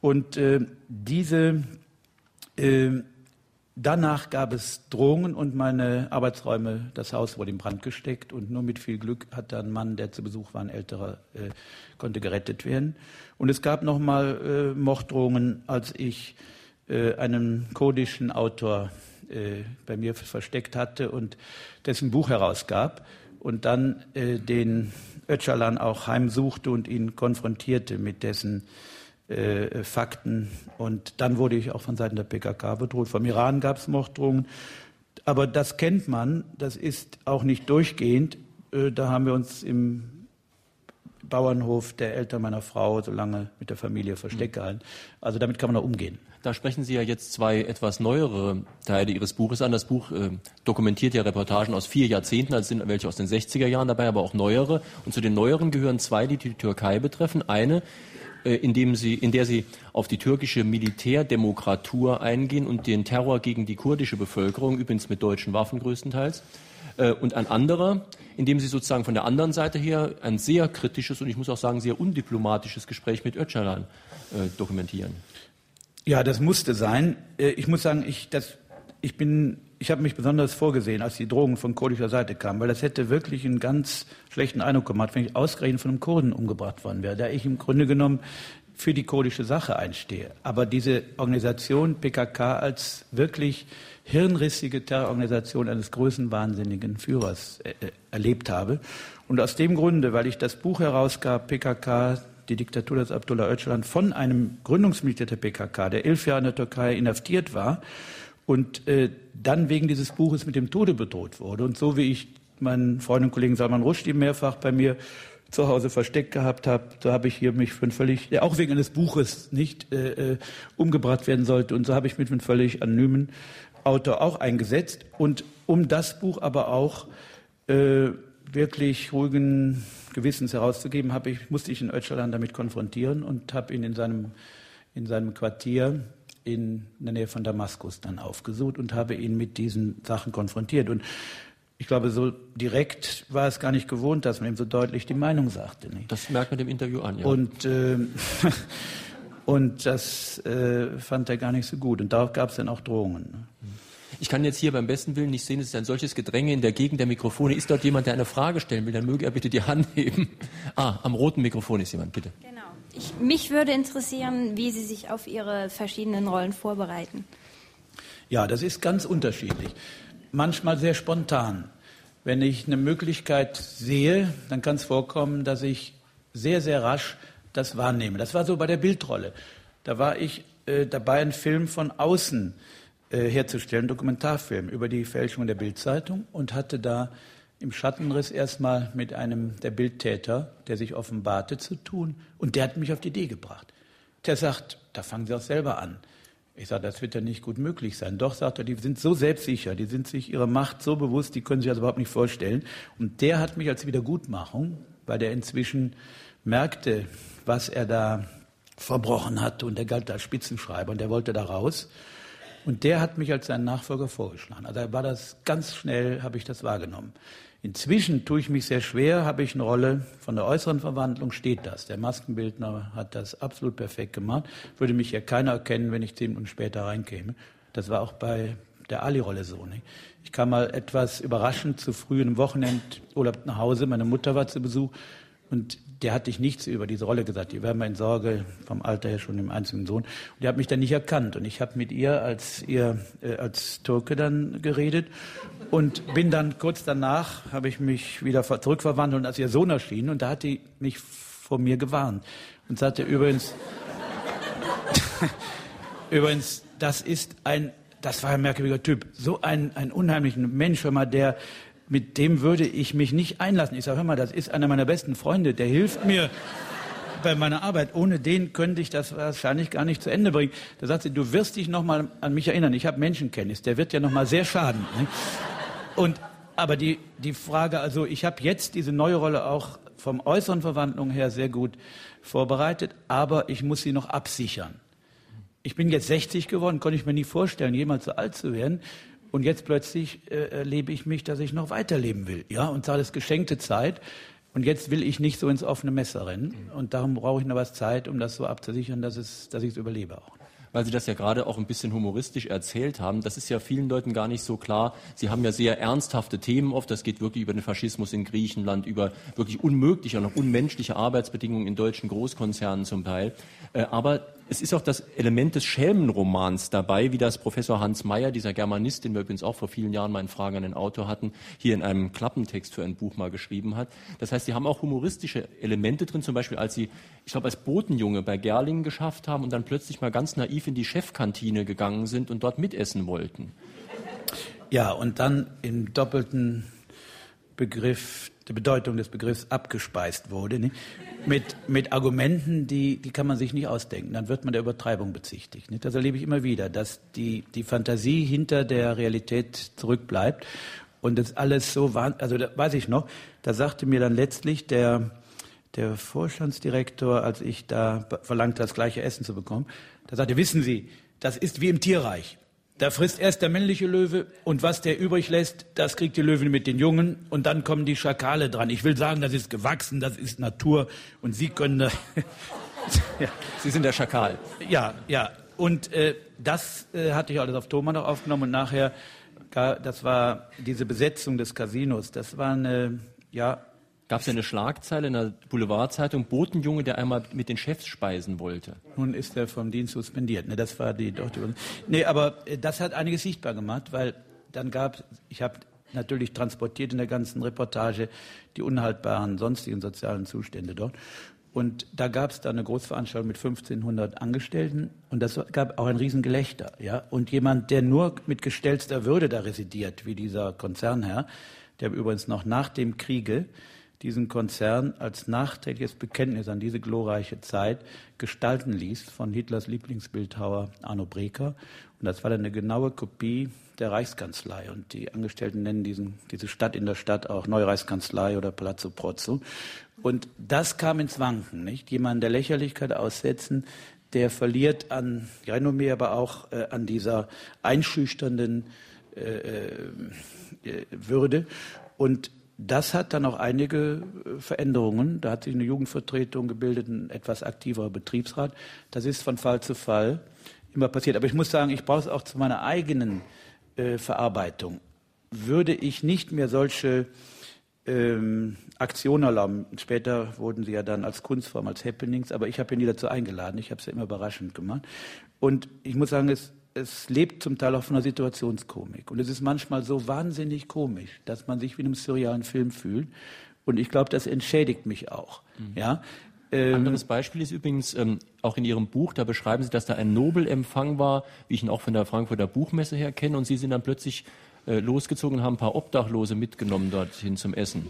Speaker 3: Und äh, diese äh, Danach gab es Drohungen und meine Arbeitsräume, das Haus wurde in Brand gesteckt und nur mit viel Glück hat ein Mann, der zu Besuch war, ein älterer, äh, konnte gerettet werden. Und es gab nochmal äh, Morddrohungen, als ich äh, einen kurdischen Autor äh, bei mir versteckt hatte und dessen Buch herausgab und dann äh, den Öcalan auch heimsuchte und ihn konfrontierte mit dessen äh, Fakten. Und dann wurde ich auch von Seiten der PKK bedroht. Vom Iran gab es Morddrohungen. Aber das kennt man, das ist auch nicht durchgehend. Äh, da haben wir uns im Bauernhof der Eltern meiner Frau so lange mit der Familie versteckt gehalten. Also damit kann man auch umgehen.
Speaker 2: Da sprechen Sie ja jetzt zwei etwas neuere Teile Ihres Buches an. Das Buch äh, dokumentiert ja Reportagen aus vier Jahrzehnten, also sind welche aus den 60er Jahren dabei, aber auch neuere. Und zu den neueren gehören zwei, die die Türkei betreffen. Eine äh, indem sie, in der sie auf die türkische Militärdemokratur eingehen und den Terror gegen die kurdische Bevölkerung, übrigens mit deutschen Waffen größtenteils. Äh, und ein anderer, indem sie sozusagen von der anderen Seite her ein sehr kritisches und ich muss auch sagen sehr undiplomatisches Gespräch mit Öcalan äh, dokumentieren.
Speaker 3: Ja, das musste sein. Ich muss sagen, ich, das, ich bin ich habe mich besonders vorgesehen, als die Drohungen von kurdischer Seite kamen, weil das hätte wirklich einen ganz schlechten Eindruck gemacht, wenn ich ausgerechnet von einem Kurden umgebracht worden wäre, da ich im Grunde genommen für die kurdische Sache einstehe. Aber diese Organisation PKK als wirklich hirnrissige Terrororganisation eines größenwahnsinnigen Führers äh, äh, erlebt habe. Und aus dem Grunde, weil ich das Buch herausgab, PKK, die Diktatur des Abdullah Öcalan, von einem Gründungsmitglied der PKK, der elf Jahre in der Türkei inhaftiert war, und äh, dann wegen dieses Buches mit dem Tode bedroht wurde. Und so wie ich meinen Freund und Kollegen Salman Rushdie mehrfach bei mir zu Hause versteckt gehabt habe, so habe ich hier mich für ein völlig, ja, auch wegen eines Buches nicht äh, äh, umgebracht werden sollte. Und so habe ich mit einem völlig anonymen Autor auch eingesetzt. Und um das Buch aber auch äh, wirklich ruhigen Gewissens herauszugeben, habe ich, musste ich in Öcalan damit konfrontieren und habe ihn in seinem, in seinem Quartier in der Nähe von Damaskus dann aufgesucht und habe ihn mit diesen Sachen konfrontiert. Und ich glaube, so direkt war es gar nicht gewohnt, dass man ihm so deutlich die Meinung sagte.
Speaker 2: Nicht? Das merkt man dem Interview an, ja.
Speaker 3: Und, äh, und das äh, fand er gar nicht so gut. Und darauf gab es dann auch Drohungen. Ne?
Speaker 2: Ich kann jetzt hier beim besten Willen nicht sehen, es ist ein solches Gedränge in der Gegend der Mikrofone. Ist dort jemand, der eine Frage stellen will, dann möge er bitte die Hand heben. Ah, am roten Mikrofon ist jemand, bitte.
Speaker 10: Genau. Ich, mich würde interessieren, wie Sie sich auf Ihre verschiedenen Rollen vorbereiten.
Speaker 3: Ja, das ist ganz unterschiedlich. Manchmal sehr spontan. Wenn ich eine Möglichkeit sehe, dann kann es vorkommen, dass ich sehr, sehr rasch das wahrnehme. Das war so bei der Bildrolle. Da war ich äh, dabei, einen Film von außen äh, herzustellen, Dokumentarfilm über die Fälschung der Bildzeitung und hatte da im Schattenriss erstmal mit einem der Bildtäter, der sich offenbarte, zu tun. Und der hat mich auf die Idee gebracht. Der sagt, da fangen Sie auch selber an. Ich sage, das wird ja nicht gut möglich sein. Doch, sagt er, die sind so selbstsicher, die sind sich ihrer Macht so bewusst, die können sich das überhaupt nicht vorstellen. Und der hat mich als Wiedergutmachung, weil der inzwischen merkte, was er da verbrochen hat und der galt als Spitzenschreiber und der wollte da raus. Und der hat mich als seinen Nachfolger vorgeschlagen. Also war das ganz schnell, habe ich das wahrgenommen. Inzwischen tue ich mich sehr schwer, habe ich eine Rolle von der äußeren Verwandlung, steht das. Der Maskenbildner hat das absolut perfekt gemacht. Würde mich ja keiner erkennen, wenn ich zehn Minuten später reinkäme. Das war auch bei der Ali-Rolle so. Nicht? Ich kam mal etwas überraschend zu früh einem Wochenendurlaub nach Hause. Meine Mutter war zu Besuch und der hatte ich nichts über diese Rolle gesagt. Die war mir in Sorge vom Alter her schon im einzigen Sohn. Und die hat mich dann nicht erkannt. Und ich habe mit ihr als ihr äh, als Türke dann geredet und bin dann kurz danach, habe ich mich wieder zurückverwandelt und als ihr Sohn erschien und da hat die mich vor mir gewarnt und sagte übrigens, übrigens, das ist ein, das war ein merkwürdiger Typ, so ein, ein unheimlichen Mensch, hör mal, der, mit dem würde ich mich nicht einlassen. Ich sage, hör mal, das ist einer meiner besten Freunde, der hilft mir bei meiner Arbeit. Ohne den könnte ich das wahrscheinlich gar nicht zu Ende bringen. Da sagt sie, du wirst dich noch mal an mich erinnern. Ich habe Menschenkenntnis. Der wird ja noch mal sehr schaden. Ne? Und, aber die, die Frage, also ich habe jetzt diese neue Rolle auch vom äußeren Verwandlung her sehr gut vorbereitet, aber ich muss sie noch absichern. Ich bin jetzt 60 geworden, konnte ich mir nie vorstellen, jemals so alt zu werden. Und jetzt plötzlich äh, erlebe ich mich, dass ich noch weiterleben will. Ja, und zwar das geschenkte Zeit. Und jetzt will ich nicht so ins offene Messer rennen. Und darum brauche ich noch was Zeit, um das so abzusichern, dass, es, dass ich es überlebe auch
Speaker 2: weil Sie das ja gerade auch ein bisschen humoristisch erzählt haben. Das ist ja vielen Leuten gar nicht so klar. Sie haben ja sehr ernsthafte Themen oft. Das geht wirklich über den Faschismus in Griechenland, über wirklich unmögliche und auch unmenschliche Arbeitsbedingungen in deutschen Großkonzernen zum Teil. Äh, aber es ist auch das Element des Schelmenromans dabei, wie das Professor Hans Mayer, dieser Germanist, den wir übrigens auch vor vielen Jahren mal in Fragen an den Autor hatten, hier in einem Klappentext für ein Buch mal geschrieben hat. Das heißt, sie haben auch humoristische Elemente drin, zum Beispiel als sie, ich glaube, als Botenjunge bei Gerlingen geschafft haben und dann plötzlich mal ganz naiv in die Chefkantine gegangen sind und dort mitessen wollten.
Speaker 3: Ja, und dann im doppelten Begriff die Bedeutung des Begriffs abgespeist wurde, nicht? Mit, mit Argumenten, die, die kann man sich nicht ausdenken. Dann wird man der Übertreibung bezichtigt. Nicht? Das erlebe ich immer wieder, dass die, die Fantasie hinter der Realität zurückbleibt und das alles so war. Also da weiß ich noch, da sagte mir dann letztlich der, der Vorstandsdirektor, als ich da verlangte, das gleiche Essen zu bekommen, da sagte, wissen Sie, das ist wie im Tierreich. Da frisst erst der männliche Löwe und was der übrig lässt, das kriegt die Löwen mit den Jungen und dann kommen die Schakale dran. Ich will sagen, das ist gewachsen, das ist Natur und Sie können.
Speaker 2: ja. Sie sind der Schakal.
Speaker 3: Ja, ja. Und äh, das äh, hatte ich alles auf Thomas noch aufgenommen und nachher, das war diese Besetzung des Casinos. Das war eine, ja,
Speaker 2: gab es eine Schlagzeile in der Boulevardzeitung, Botenjunge, der einmal mit den Chefs speisen wollte.
Speaker 3: Nun ist er vom Dienst suspendiert. Ne, das war die doch Nee, aber äh, das hat einiges sichtbar gemacht, weil dann gab ich habe natürlich transportiert in der ganzen Reportage die unhaltbaren sonstigen sozialen Zustände dort. Und da gab es dann eine Großveranstaltung mit 1500 Angestellten und das gab auch ein Riesengelächter. Ja? Und jemand, der nur mit gestellter Würde da residiert, wie dieser Konzernherr, der übrigens noch nach dem Kriege diesen Konzern als nachträgliches Bekenntnis an diese glorreiche Zeit gestalten ließ von Hitlers Lieblingsbildhauer Arno Breker. Und das war dann eine genaue Kopie der Reichskanzlei. Und die Angestellten nennen diesen, diese Stadt in der Stadt auch Neureichskanzlei oder Palazzo Prozzo. Und das kam ins Wanken, nicht? Jemanden der Lächerlichkeit aussetzen, der verliert an Renommee, aber auch äh, an dieser einschüchternden äh, äh, Würde. Und das hat dann auch einige äh, Veränderungen. Da hat sich eine Jugendvertretung gebildet, ein etwas aktiverer Betriebsrat. Das ist von Fall zu Fall immer passiert. Aber ich muss sagen, ich brauche es auch zu meiner eigenen äh, Verarbeitung. Würde ich nicht mehr solche ähm, Aktionen erlauben, später wurden sie ja dann als Kunstform, als Happenings, aber ich habe ihn nie dazu eingeladen. Ich habe es ja immer überraschend gemacht. Und ich muss sagen, es es lebt zum Teil auch von einer Situationskomik. Und es ist manchmal so wahnsinnig komisch, dass man sich wie in einem surrealen Film fühlt. Und ich glaube, das entschädigt mich auch. Mhm. Ja?
Speaker 2: Ähm, Anderes Beispiel ist übrigens ähm, auch in Ihrem Buch, da beschreiben Sie, dass da ein Nobelempfang war, wie ich ihn auch von der Frankfurter Buchmesse her kenne, und Sie sind dann plötzlich äh, losgezogen und haben ein paar Obdachlose mitgenommen dorthin zum Essen.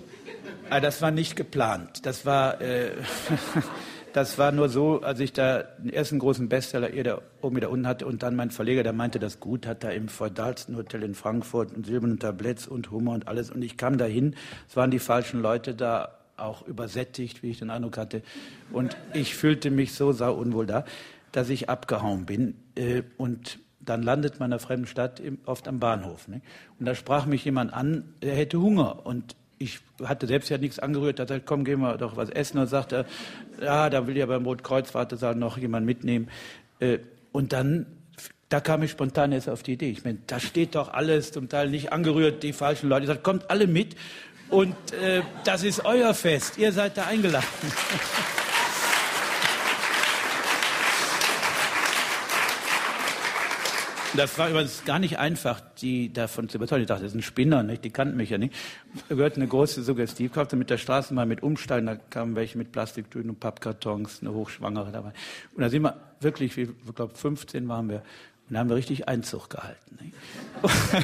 Speaker 3: Ah, das war nicht geplant. Das war, äh, das war nur so, als ich da den ersten großen Bestseller ihr da oben wieder unten hatte und dann mein Verleger, der meinte, das gut hat da im feudalsten Hotel in Frankfurt und silbernen Tabletts und Hummer und alles. Und ich kam dahin, es waren die falschen Leute da, auch übersättigt, wie ich den Eindruck hatte. Und ich fühlte mich so sau unwohl da, dass ich abgehauen bin. Äh, und dann landet man in einer fremden Stadt oft am Bahnhof. Ne? Und da sprach mich jemand an, er hätte Hunger. Und ich hatte selbst ja nichts angerührt, da sagte, komm, gehen wir doch was essen. Und sagte, ja, da will ja beim Rotkreuz-Wartesaal noch jemand mitnehmen. Äh, und dann, da kam ich spontan erst auf die Idee. Ich meine, da steht doch alles, zum Teil nicht angerührt, die falschen Leute. Ich sagte, kommt alle mit. Und äh, das ist euer Fest. Ihr seid da eingeladen. Das war übrigens gar nicht einfach, die davon zu überzeugen. Ich dachte, das ein Spinner, nicht? die kannten mich ja nicht. Da gehört eine große Suggestivkraft. mit der Straßenbahn mit Umsteigen, da kamen welche mit Plastiktüten und Pappkartons, eine Hochschwangere dabei. Und da sind wir wirklich, ich glaube 15 waren wir, und da haben wir richtig Einzug gehalten.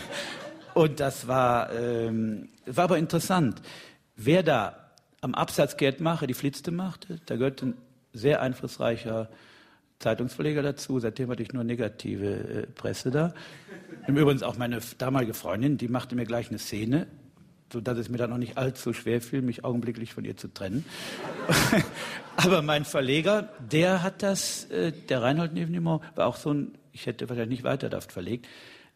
Speaker 3: Und das war, ähm, war aber interessant. Wer da am Absatz Geld mache, die Flitzte machte, da gehört ein sehr einflussreicher Zeitungsverleger dazu. Seitdem hatte ich nur negative äh, Presse da. Im Übrigen auch meine damalige Freundin, die machte mir gleich eine Szene, sodass es mir dann noch nicht allzu schwer fiel, mich augenblicklich von ihr zu trennen. Aber mein Verleger, der hat das, äh, der Reinhold Nevenimont, war auch so ein, ich hätte wahrscheinlich nicht weiter Daft verlegt,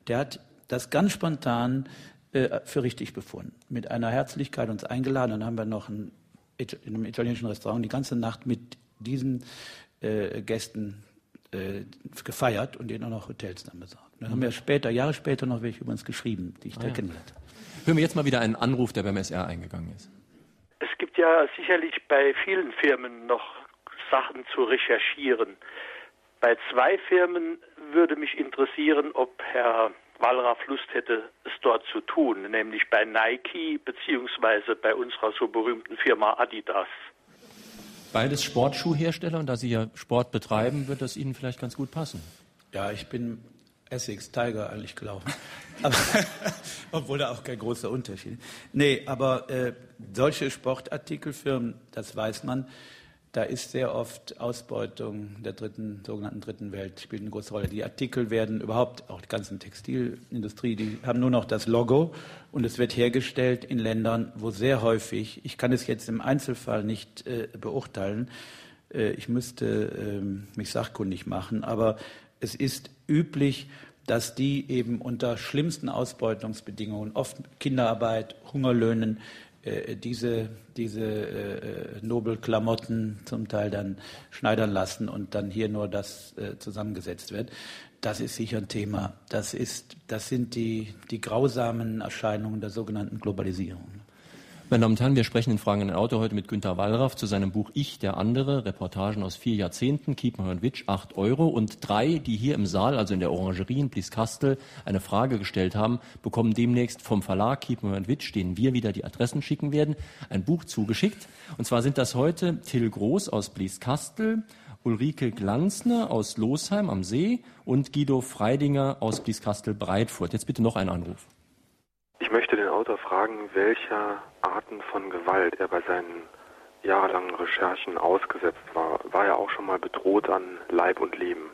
Speaker 3: der hat das ganz spontan äh, für richtig befunden. Mit einer Herzlichkeit uns eingeladen. Dann haben wir noch ein, in einem italienischen Restaurant die ganze Nacht mit diesen äh, Gästen äh, gefeiert und ihnen auch noch Hotels dann besorgt. Dann haben wir später, Jahre später noch welche über uns geschrieben, die ich ah, da ja. kennengelernt habe.
Speaker 2: Hören wir jetzt mal wieder einen Anruf, der beim SR eingegangen ist.
Speaker 11: Es gibt ja sicherlich bei vielen Firmen noch Sachen zu recherchieren. Bei zwei Firmen würde mich interessieren, ob Herr Wallraff Lust hätte, es dort zu tun, nämlich bei Nike beziehungsweise bei unserer so berühmten Firma Adidas.
Speaker 2: Beides Sportschuhhersteller und da Sie ja Sport betreiben, wird das Ihnen vielleicht ganz gut passen.
Speaker 3: Ja, ich bin Essex Tiger eigentlich gelaufen. Aber, obwohl da auch kein großer Unterschied. Nee, aber äh, solche Sportartikelfirmen, das weiß man, da ist sehr oft Ausbeutung der dritten, sogenannten dritten Welt, spielt eine große Rolle. Die Artikel werden überhaupt, auch die ganze Textilindustrie, die haben nur noch das Logo und es wird hergestellt in Ländern, wo sehr häufig, ich kann es jetzt im Einzelfall nicht äh, beurteilen, äh, ich müsste äh, mich sachkundig machen, aber es ist üblich, dass die eben unter schlimmsten Ausbeutungsbedingungen, oft Kinderarbeit, Hungerlöhnen, äh, diese, diese äh, Nobelklamotten zum Teil dann schneidern lassen und dann hier nur das äh, zusammengesetzt wird. Das ist sicher ein Thema. Das, ist, das sind die, die grausamen Erscheinungen der sogenannten Globalisierung.
Speaker 2: Meine Damen und Herren, wir sprechen in Fragen ein Auto heute mit Günter Wallraff zu seinem Buch Ich, der andere, Reportagen aus vier Jahrzehnten, Kiepenheuer Witsch, acht Euro. Und drei, die hier im Saal, also in der Orangerie in Blieskastel, eine Frage gestellt haben, bekommen demnächst vom Verlag Kiepenheuer Witsch, denen wir wieder die Adressen schicken werden, ein Buch zugeschickt. Und zwar sind das heute Till Groß aus Blieskastel, Ulrike Glanzner aus Losheim am See und Guido Freidinger aus Blieskastel-Breitfurt. Jetzt bitte noch ein Anruf.
Speaker 12: Ich möchte den Autor fragen, welcher Arten von Gewalt er bei seinen jahrelangen Recherchen ausgesetzt war. War er auch schon mal bedroht an Leib und Leben?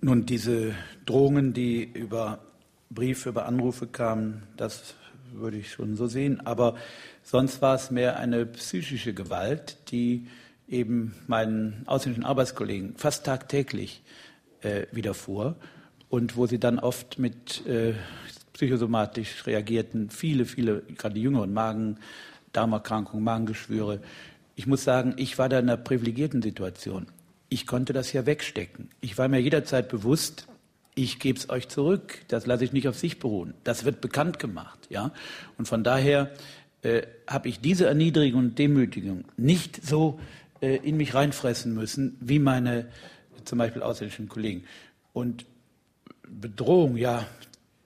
Speaker 3: Nun, diese Drohungen, die über Briefe, über Anrufe kamen, das würde ich schon so sehen. Aber sonst war es mehr eine psychische Gewalt, die eben meinen ausländischen Arbeitskollegen fast tagtäglich äh, widerfuhr und wo sie dann oft mit äh, psychosomatisch reagierten, viele, viele, gerade die jüngeren Magen, Darmerkrankungen, Magengeschwüre. Ich muss sagen, ich war da in einer privilegierten Situation. Ich konnte das ja wegstecken. Ich war mir jederzeit bewusst, ich gebe es euch zurück. Das lasse ich nicht auf sich beruhen. Das wird bekannt gemacht, ja. Und von daher äh, habe ich diese Erniedrigung und Demütigung nicht so äh, in mich reinfressen müssen wie meine zum Beispiel ausländischen Kollegen. Und Bedrohung, ja,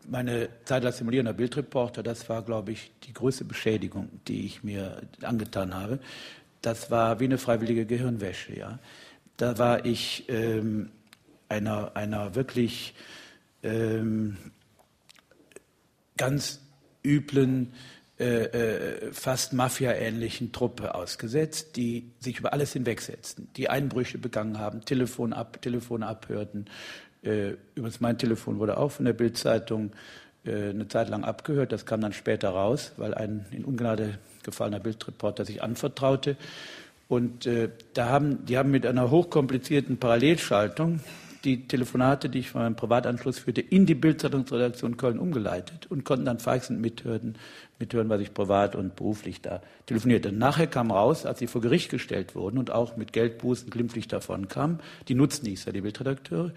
Speaker 3: meine Zeit als simulierender Bildreporter, das war, glaube ich, die größte Beschädigung, die ich mir angetan habe. Das war wie eine freiwillige Gehirnwäsche, ja. Da war ich ähm, einer, einer wirklich ähm, ganz üblen, äh, äh, fast Mafia-ähnlichen Truppe ausgesetzt, die sich über alles hinwegsetzten, die Einbrüche begangen haben, Telefon ab, Telefone abhörten. Äh, übrigens, mein Telefon wurde auch von der Bildzeitung äh, eine Zeit lang abgehört. Das kam dann später raus, weil ein in Ungnade gefallener Bildreporter sich anvertraute. Und äh, da haben, die haben mit einer hochkomplizierten Parallelschaltung die Telefonate, die ich von meinem Privatanschluss führte, in die Bildzeitungsredaktion Köln umgeleitet und konnten dann feixend mithören, mithören, was ich privat und beruflich da telefonierte. Nachher kam raus, als sie vor Gericht gestellt wurden und auch mit Geldbußen glimpflich davon kamen, die Nutznießer, die Bildredakteure,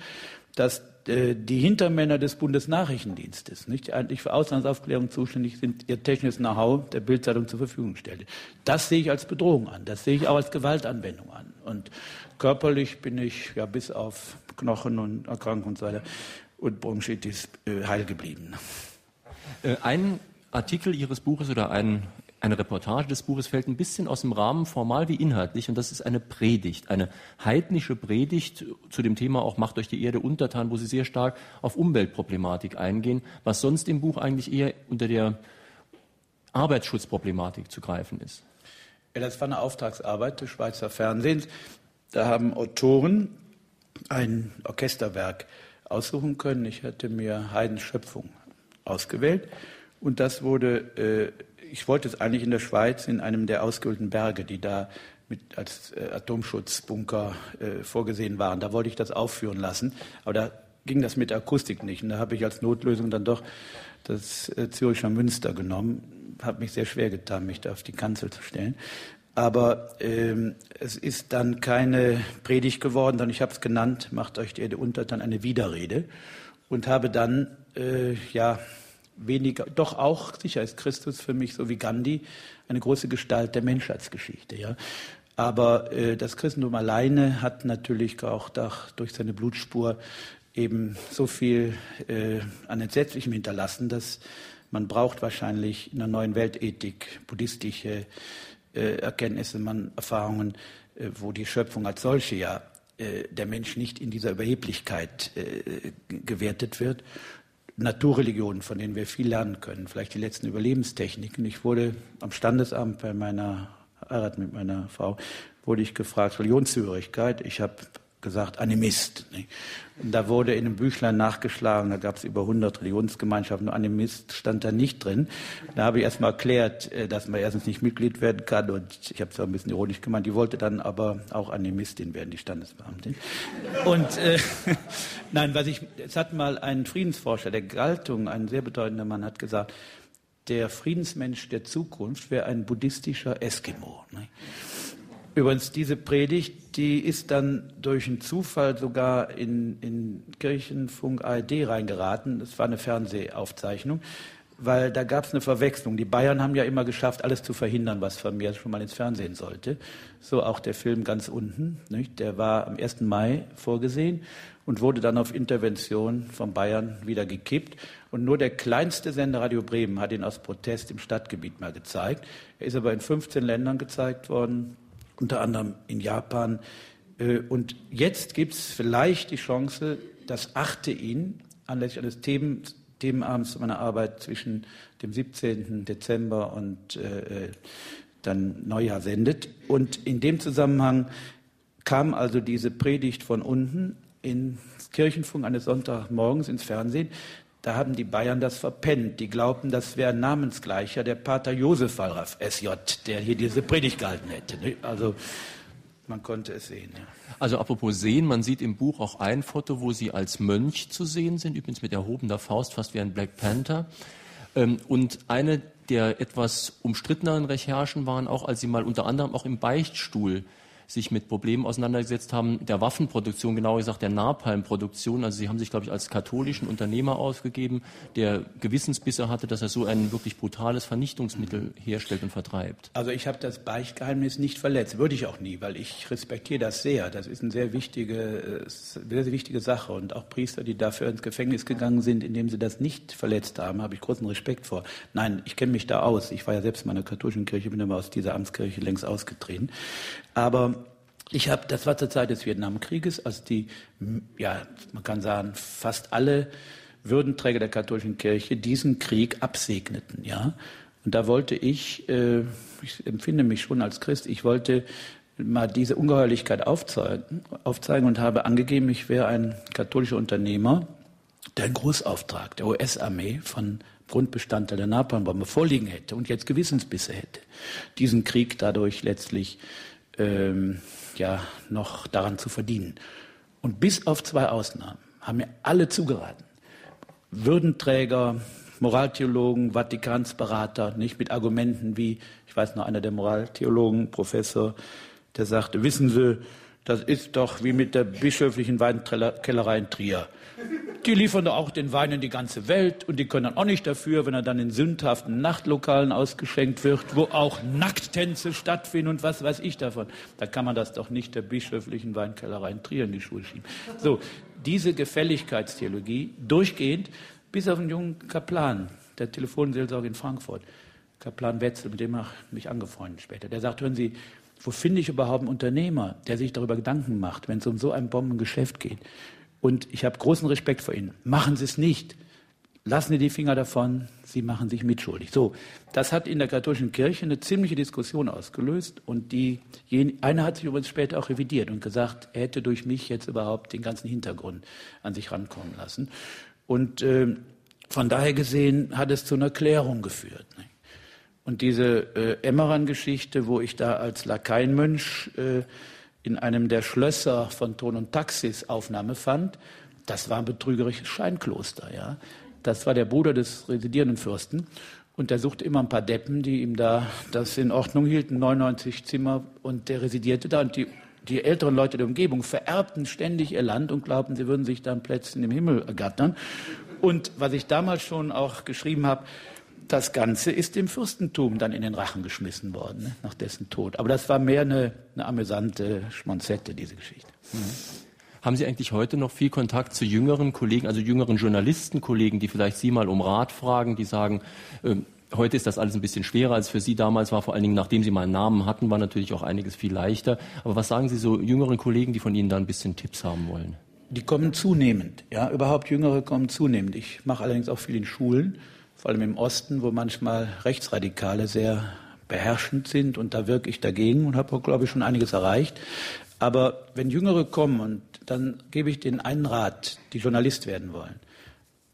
Speaker 3: dass äh, die Hintermänner des Bundesnachrichtendienstes, nicht, die eigentlich für Auslandsaufklärung zuständig sind, ihr technisches Know-how der Bildzeitung zur Verfügung stellte. Das sehe ich als Bedrohung an. Das sehe ich auch als Gewaltanwendung an. Und körperlich bin ich ja bis auf Knochen und Erkrankungen und so weiter und Bronchitis äh, heil geblieben.
Speaker 2: Äh, ein Artikel Ihres Buches oder ein eine Reportage des Buches fällt ein bisschen aus dem Rahmen, formal wie inhaltlich, und das ist eine Predigt, eine heidnische Predigt zu dem Thema auch Macht euch die Erde untertan, wo Sie sehr stark auf Umweltproblematik eingehen, was sonst im Buch eigentlich eher unter der Arbeitsschutzproblematik zu greifen ist.
Speaker 3: Ja, das war eine Auftragsarbeit des Schweizer Fernsehens. Da haben Autoren ein Orchesterwerk aussuchen können. Ich hatte mir Haydns Schöpfung ausgewählt und das wurde äh, ich wollte es eigentlich in der Schweiz in einem der ausgehöhlten Berge, die da mit, als äh, Atomschutzbunker äh, vorgesehen waren. Da wollte ich das aufführen lassen, aber da ging das mit Akustik nicht. Und da habe ich als Notlösung dann doch das äh, Züricher Münster genommen. Habe mich sehr schwer getan, mich da auf die Kanzel zu stellen. Aber ähm, es ist dann keine Predigt geworden, sondern ich habe es genannt, macht euch die Erde unter, dann eine Widerrede und habe dann äh, ja weniger, doch auch, sicher ist Christus für mich, so wie Gandhi, eine große Gestalt der Menschheitsgeschichte. Ja. Aber äh, das Christentum alleine hat natürlich auch durch seine Blutspur eben so viel äh, an Entsetzlichem hinterlassen, dass man braucht wahrscheinlich in einer neuen Weltethik buddhistische Erkenntnisse, man Erfahrungen, äh, wo die Schöpfung als solche ja äh, der Mensch nicht in dieser Überheblichkeit äh, gewertet wird Naturreligionen, von denen wir viel lernen können, vielleicht die letzten Überlebenstechniken. Ich wurde am Standesamt bei meiner Heirat mit meiner Frau, wurde ich gefragt, Religionszugehörigkeit. Ich habe gesagt, Animist. Und da wurde in einem Büchlein nachgeschlagen, da gab es über 100 Religionsgemeinschaften, nur Animist stand da nicht drin. Da habe ich erst mal erklärt, äh, dass man erstens nicht Mitglied werden kann und ich habe es auch ein bisschen ironisch gemeint, die wollte dann aber auch Animistin werden, die Standesbeamtin. Und äh, nein, was ich, es hat mal ein Friedensforscher der Galtung, ein sehr bedeutender Mann, hat gesagt, der Friedensmensch der Zukunft wäre ein buddhistischer Eskimo. Ne? Übrigens, diese Predigt, die ist dann durch einen Zufall sogar in, in Kirchenfunk ARD reingeraten. Das war eine Fernsehaufzeichnung, weil da gab es eine Verwechslung. Die Bayern haben ja immer geschafft, alles zu verhindern, was von mir schon mal ins Fernsehen sollte. So auch der Film ganz unten. Nicht? Der war am 1. Mai vorgesehen und wurde dann auf Intervention von Bayern wieder gekippt. Und nur der kleinste Sender Radio Bremen hat ihn aus Protest im Stadtgebiet mal gezeigt. Er ist aber in 15 Ländern gezeigt worden unter anderem in Japan. Äh, und jetzt gibt es vielleicht die Chance, dass Achte ihn anlässlich eines Themen, Themenabends meiner Arbeit zwischen dem 17. Dezember und äh, äh, dann Neujahr sendet. Und in dem Zusammenhang kam also diese Predigt von unten ins Kirchenfunk eines Sonntagmorgens ins Fernsehen. Da haben die Bayern das verpennt. Die glaubten, das wäre ein Namensgleicher der Pater Josef Wallraff SJ, der hier diese Predigt gehalten hätte. Ne? Also man konnte es sehen. Ja.
Speaker 2: Also apropos sehen, man sieht im Buch auch ein Foto, wo Sie als Mönch zu sehen sind, übrigens mit erhobener Faust, fast wie ein Black Panther. Ähm, und eine der etwas umstritteneren Recherchen waren auch, als Sie mal unter anderem auch im Beichtstuhl sich mit Problemen auseinandergesetzt haben, der Waffenproduktion, genauer gesagt der Napalmproduktion. Also Sie haben sich, glaube ich, als katholischen Unternehmer ausgegeben, der Gewissensbisse hatte, dass er so ein wirklich brutales Vernichtungsmittel herstellt und vertreibt.
Speaker 3: Also ich habe das Beichtgeheimnis nicht verletzt, würde ich auch nie, weil ich respektiere das sehr. Das ist eine sehr wichtige, äh, sehr, sehr wichtige Sache und auch Priester, die dafür ins Gefängnis gegangen sind, indem sie das nicht verletzt haben, habe ich großen Respekt vor. Nein, ich kenne mich da aus. Ich war ja selbst in meiner katholischen Kirche, bin aber aus dieser Amtskirche längst ausgetreten. Aber ich habe, das war zur Zeit des Vietnamkrieges, als die, ja, man kann sagen, fast alle Würdenträger der katholischen Kirche diesen Krieg absegneten. Ja? Und da wollte ich, äh, ich empfinde mich schon als Christ, ich wollte mal diese Ungeheuerlichkeit aufzeigen, aufzeigen und habe angegeben, ich wäre ein katholischer Unternehmer, der einen Großauftrag der US-Armee von Grundbestandteil der Napalmbombe vorliegen hätte und jetzt Gewissensbisse hätte, diesen Krieg dadurch letztlich ähm, ja noch daran zu verdienen. Und bis auf zwei Ausnahmen haben mir alle zugeraten. Würdenträger, Moraltheologen, Vatikansberater, nicht mit Argumenten wie, ich weiß noch, einer der Moraltheologen, Professor, der sagte, wissen Sie, das ist doch wie mit der bischöflichen Weinkellerei in Trier. Die liefern doch auch den Wein in die ganze Welt und die können dann auch nicht dafür, wenn er dann in sündhaften Nachtlokalen ausgeschenkt wird, wo auch Nackttänze stattfinden und was weiß ich davon. Da kann man das doch nicht der bischöflichen Weinkellerei in Trier in die Schuhe schieben. So, diese Gefälligkeitstheologie durchgehend bis auf einen jungen Kaplan der Telefonseelsorge in Frankfurt, Kaplan Wetzel, mit dem habe ich mich angefreundet später. Der sagt, hören Sie, wo finde ich überhaupt einen Unternehmer, der sich darüber Gedanken macht, wenn es um so ein Bombengeschäft geht? Und ich habe großen Respekt vor Ihnen. Machen Sie es nicht. Lassen Sie die Finger davon, Sie machen sich mitschuldig. So, das hat in der katholischen Kirche eine ziemliche Diskussion ausgelöst und die, eine hat sich übrigens später auch revidiert und gesagt, er hätte durch mich jetzt überhaupt den ganzen Hintergrund an sich rankommen lassen. Und äh, von daher gesehen hat es zu einer Klärung geführt. Ne? Und diese äh, Emmeran-Geschichte, wo ich da als Lakaienmönch äh, in einem der Schlösser von Ton und Taxis Aufnahme fand, das war ein betrügerisches Scheinkloster. Ja? Das war der Bruder des residierenden Fürsten. Und der suchte immer ein paar Deppen, die ihm da das in Ordnung hielten, 99 Zimmer. Und der residierte da. Und die, die älteren Leute der Umgebung vererbten ständig ihr Land und glaubten, sie würden sich dann Plätzchen im Himmel ergattern. Und was ich damals schon auch geschrieben habe, das Ganze ist dem Fürstentum dann in den Rachen geschmissen worden, ne, nach dessen Tod. Aber das war mehr eine, eine amüsante Schmonzette, diese Geschichte. Mhm.
Speaker 2: Haben Sie eigentlich heute noch viel Kontakt zu jüngeren Kollegen, also jüngeren Journalistenkollegen, die vielleicht Sie mal um Rat fragen, die sagen, äh, heute ist das alles ein bisschen schwerer als für Sie damals war, vor allen Dingen nachdem Sie mal einen Namen hatten, war natürlich auch einiges viel leichter. Aber was sagen Sie so jüngeren Kollegen, die von Ihnen da ein bisschen Tipps haben wollen?
Speaker 3: Die kommen zunehmend, ja, überhaupt Jüngere kommen zunehmend. Ich mache allerdings auch viel in Schulen vor allem im Osten, wo manchmal Rechtsradikale sehr beherrschend sind und da wirke ich dagegen und habe, glaube ich, schon einiges erreicht. Aber wenn Jüngere kommen und dann gebe ich denen einen Rat, die Journalist werden wollen.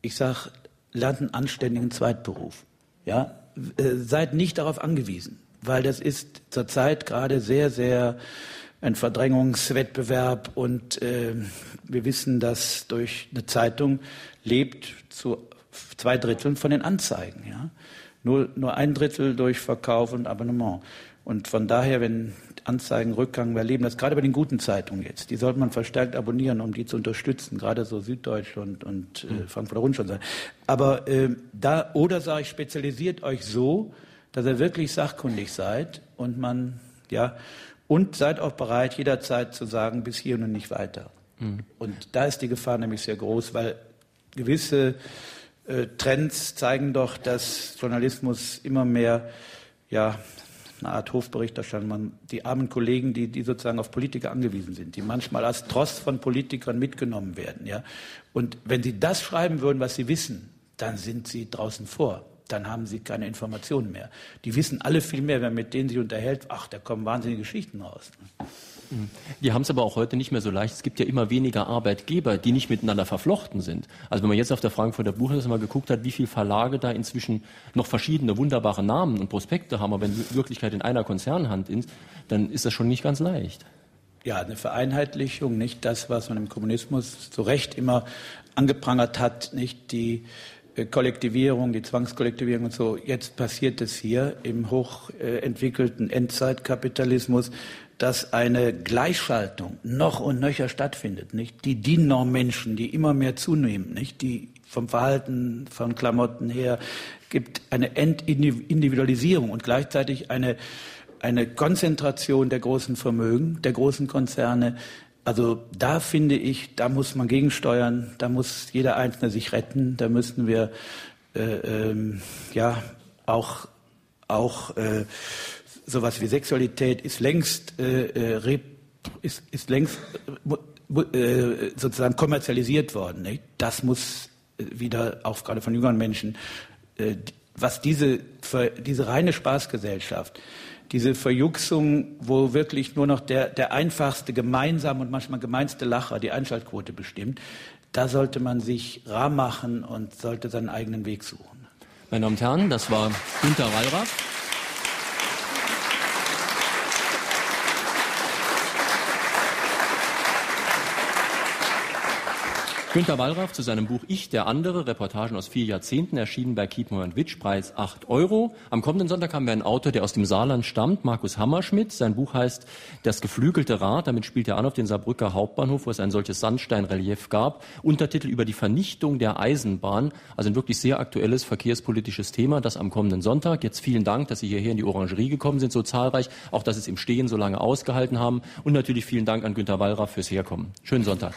Speaker 3: Ich sage, lernt einen anständigen Zweitberuf. Ja? Äh, seid nicht darauf angewiesen, weil das ist zurzeit gerade sehr, sehr ein Verdrängungswettbewerb und äh, wir wissen, dass durch eine Zeitung lebt zu zwei Dritteln von den Anzeigen. Ja? Nur, nur ein Drittel durch Verkauf und Abonnement. Und von daher, wenn Anzeigen Rückgang, wir erleben das gerade bei den guten Zeitungen jetzt. Die sollte man verstärkt abonnieren, um die zu unterstützen, gerade so Süddeutsche und, und äh, hm. Frankfurter Rundschau. Aber äh, da, oder sage ich, spezialisiert euch so, dass ihr wirklich sachkundig seid und man, ja, und seid auch bereit, jederzeit zu sagen, bis hier und nicht weiter. Mhm. Und da ist die Gefahr nämlich sehr groß, weil gewisse Trends zeigen doch, dass Journalismus immer mehr ja, eine Art Hofberichterstattung, man, die armen Kollegen, die, die sozusagen auf Politiker angewiesen sind, die manchmal als Trost von Politikern mitgenommen werden. Ja? Und wenn sie das schreiben würden, was sie wissen, dann sind sie draußen vor. Dann haben sie keine Informationen mehr. Die wissen alle viel mehr, wenn man mit denen sich unterhält. Ach, da kommen wahnsinnige Geschichten raus. Ne?
Speaker 2: Die haben es aber auch heute nicht mehr so leicht. Es gibt ja immer weniger Arbeitgeber, die nicht miteinander verflochten sind. Also wenn man jetzt auf der Frankfurter Buchmesse mal geguckt hat, wie viele Verlage da inzwischen noch verschiedene wunderbare Namen und Prospekte haben, aber wenn die Wirklichkeit in einer Konzernhand ist, dann ist das schon nicht ganz leicht.
Speaker 3: Ja, eine Vereinheitlichung, nicht das, was man im Kommunismus zu Recht immer angeprangert hat, nicht die Kollektivierung, die Zwangskollektivierung und so. Jetzt passiert es hier im hochentwickelten Endzeitkapitalismus dass eine Gleichschaltung noch und nöcher stattfindet, nicht? Die DIN-Norm-Menschen, die immer mehr zunehmen, nicht? Die vom Verhalten, von Klamotten her, gibt eine Entindividualisierung und gleichzeitig eine, eine Konzentration der großen Vermögen, der großen Konzerne. Also da finde ich, da muss man gegensteuern, da muss jeder Einzelne sich retten, da müssen wir äh, ähm, ja auch auch äh, sowas wie Sexualität ist längst, äh, äh ist, ist längst äh, äh, sozusagen kommerzialisiert worden. Nicht? Das muss wieder, auch gerade von jüngeren Menschen, äh, was diese, diese reine Spaßgesellschaft, diese Verjuxung, wo wirklich nur noch der, der einfachste, gemeinsame und manchmal gemeinste Lacher die Einschaltquote bestimmt, da sollte man sich rar machen und sollte seinen eigenen Weg suchen.
Speaker 2: Meine Damen und Herren, das war Günter Wallraff. Günter Wallraff zu seinem Buch Ich, der andere, Reportagen aus vier Jahrzehnten, erschienen bei Kiepenheuer und Witsch, Preis 8 Euro. Am kommenden Sonntag haben wir einen Autor, der aus dem Saarland stammt, Markus Hammerschmidt. Sein Buch heißt Das geflügelte Rad. Damit spielt er an auf den Saarbrücker Hauptbahnhof, wo es ein solches Sandsteinrelief gab. Untertitel über die Vernichtung der Eisenbahn. Also ein wirklich sehr aktuelles verkehrspolitisches Thema, das am kommenden Sonntag. Jetzt vielen Dank, dass Sie hierher in die Orangerie gekommen sind, so zahlreich. Auch, dass Sie es im Stehen so lange ausgehalten haben. Und natürlich vielen Dank an Günter Wallraff fürs Herkommen. Schönen Sonntag.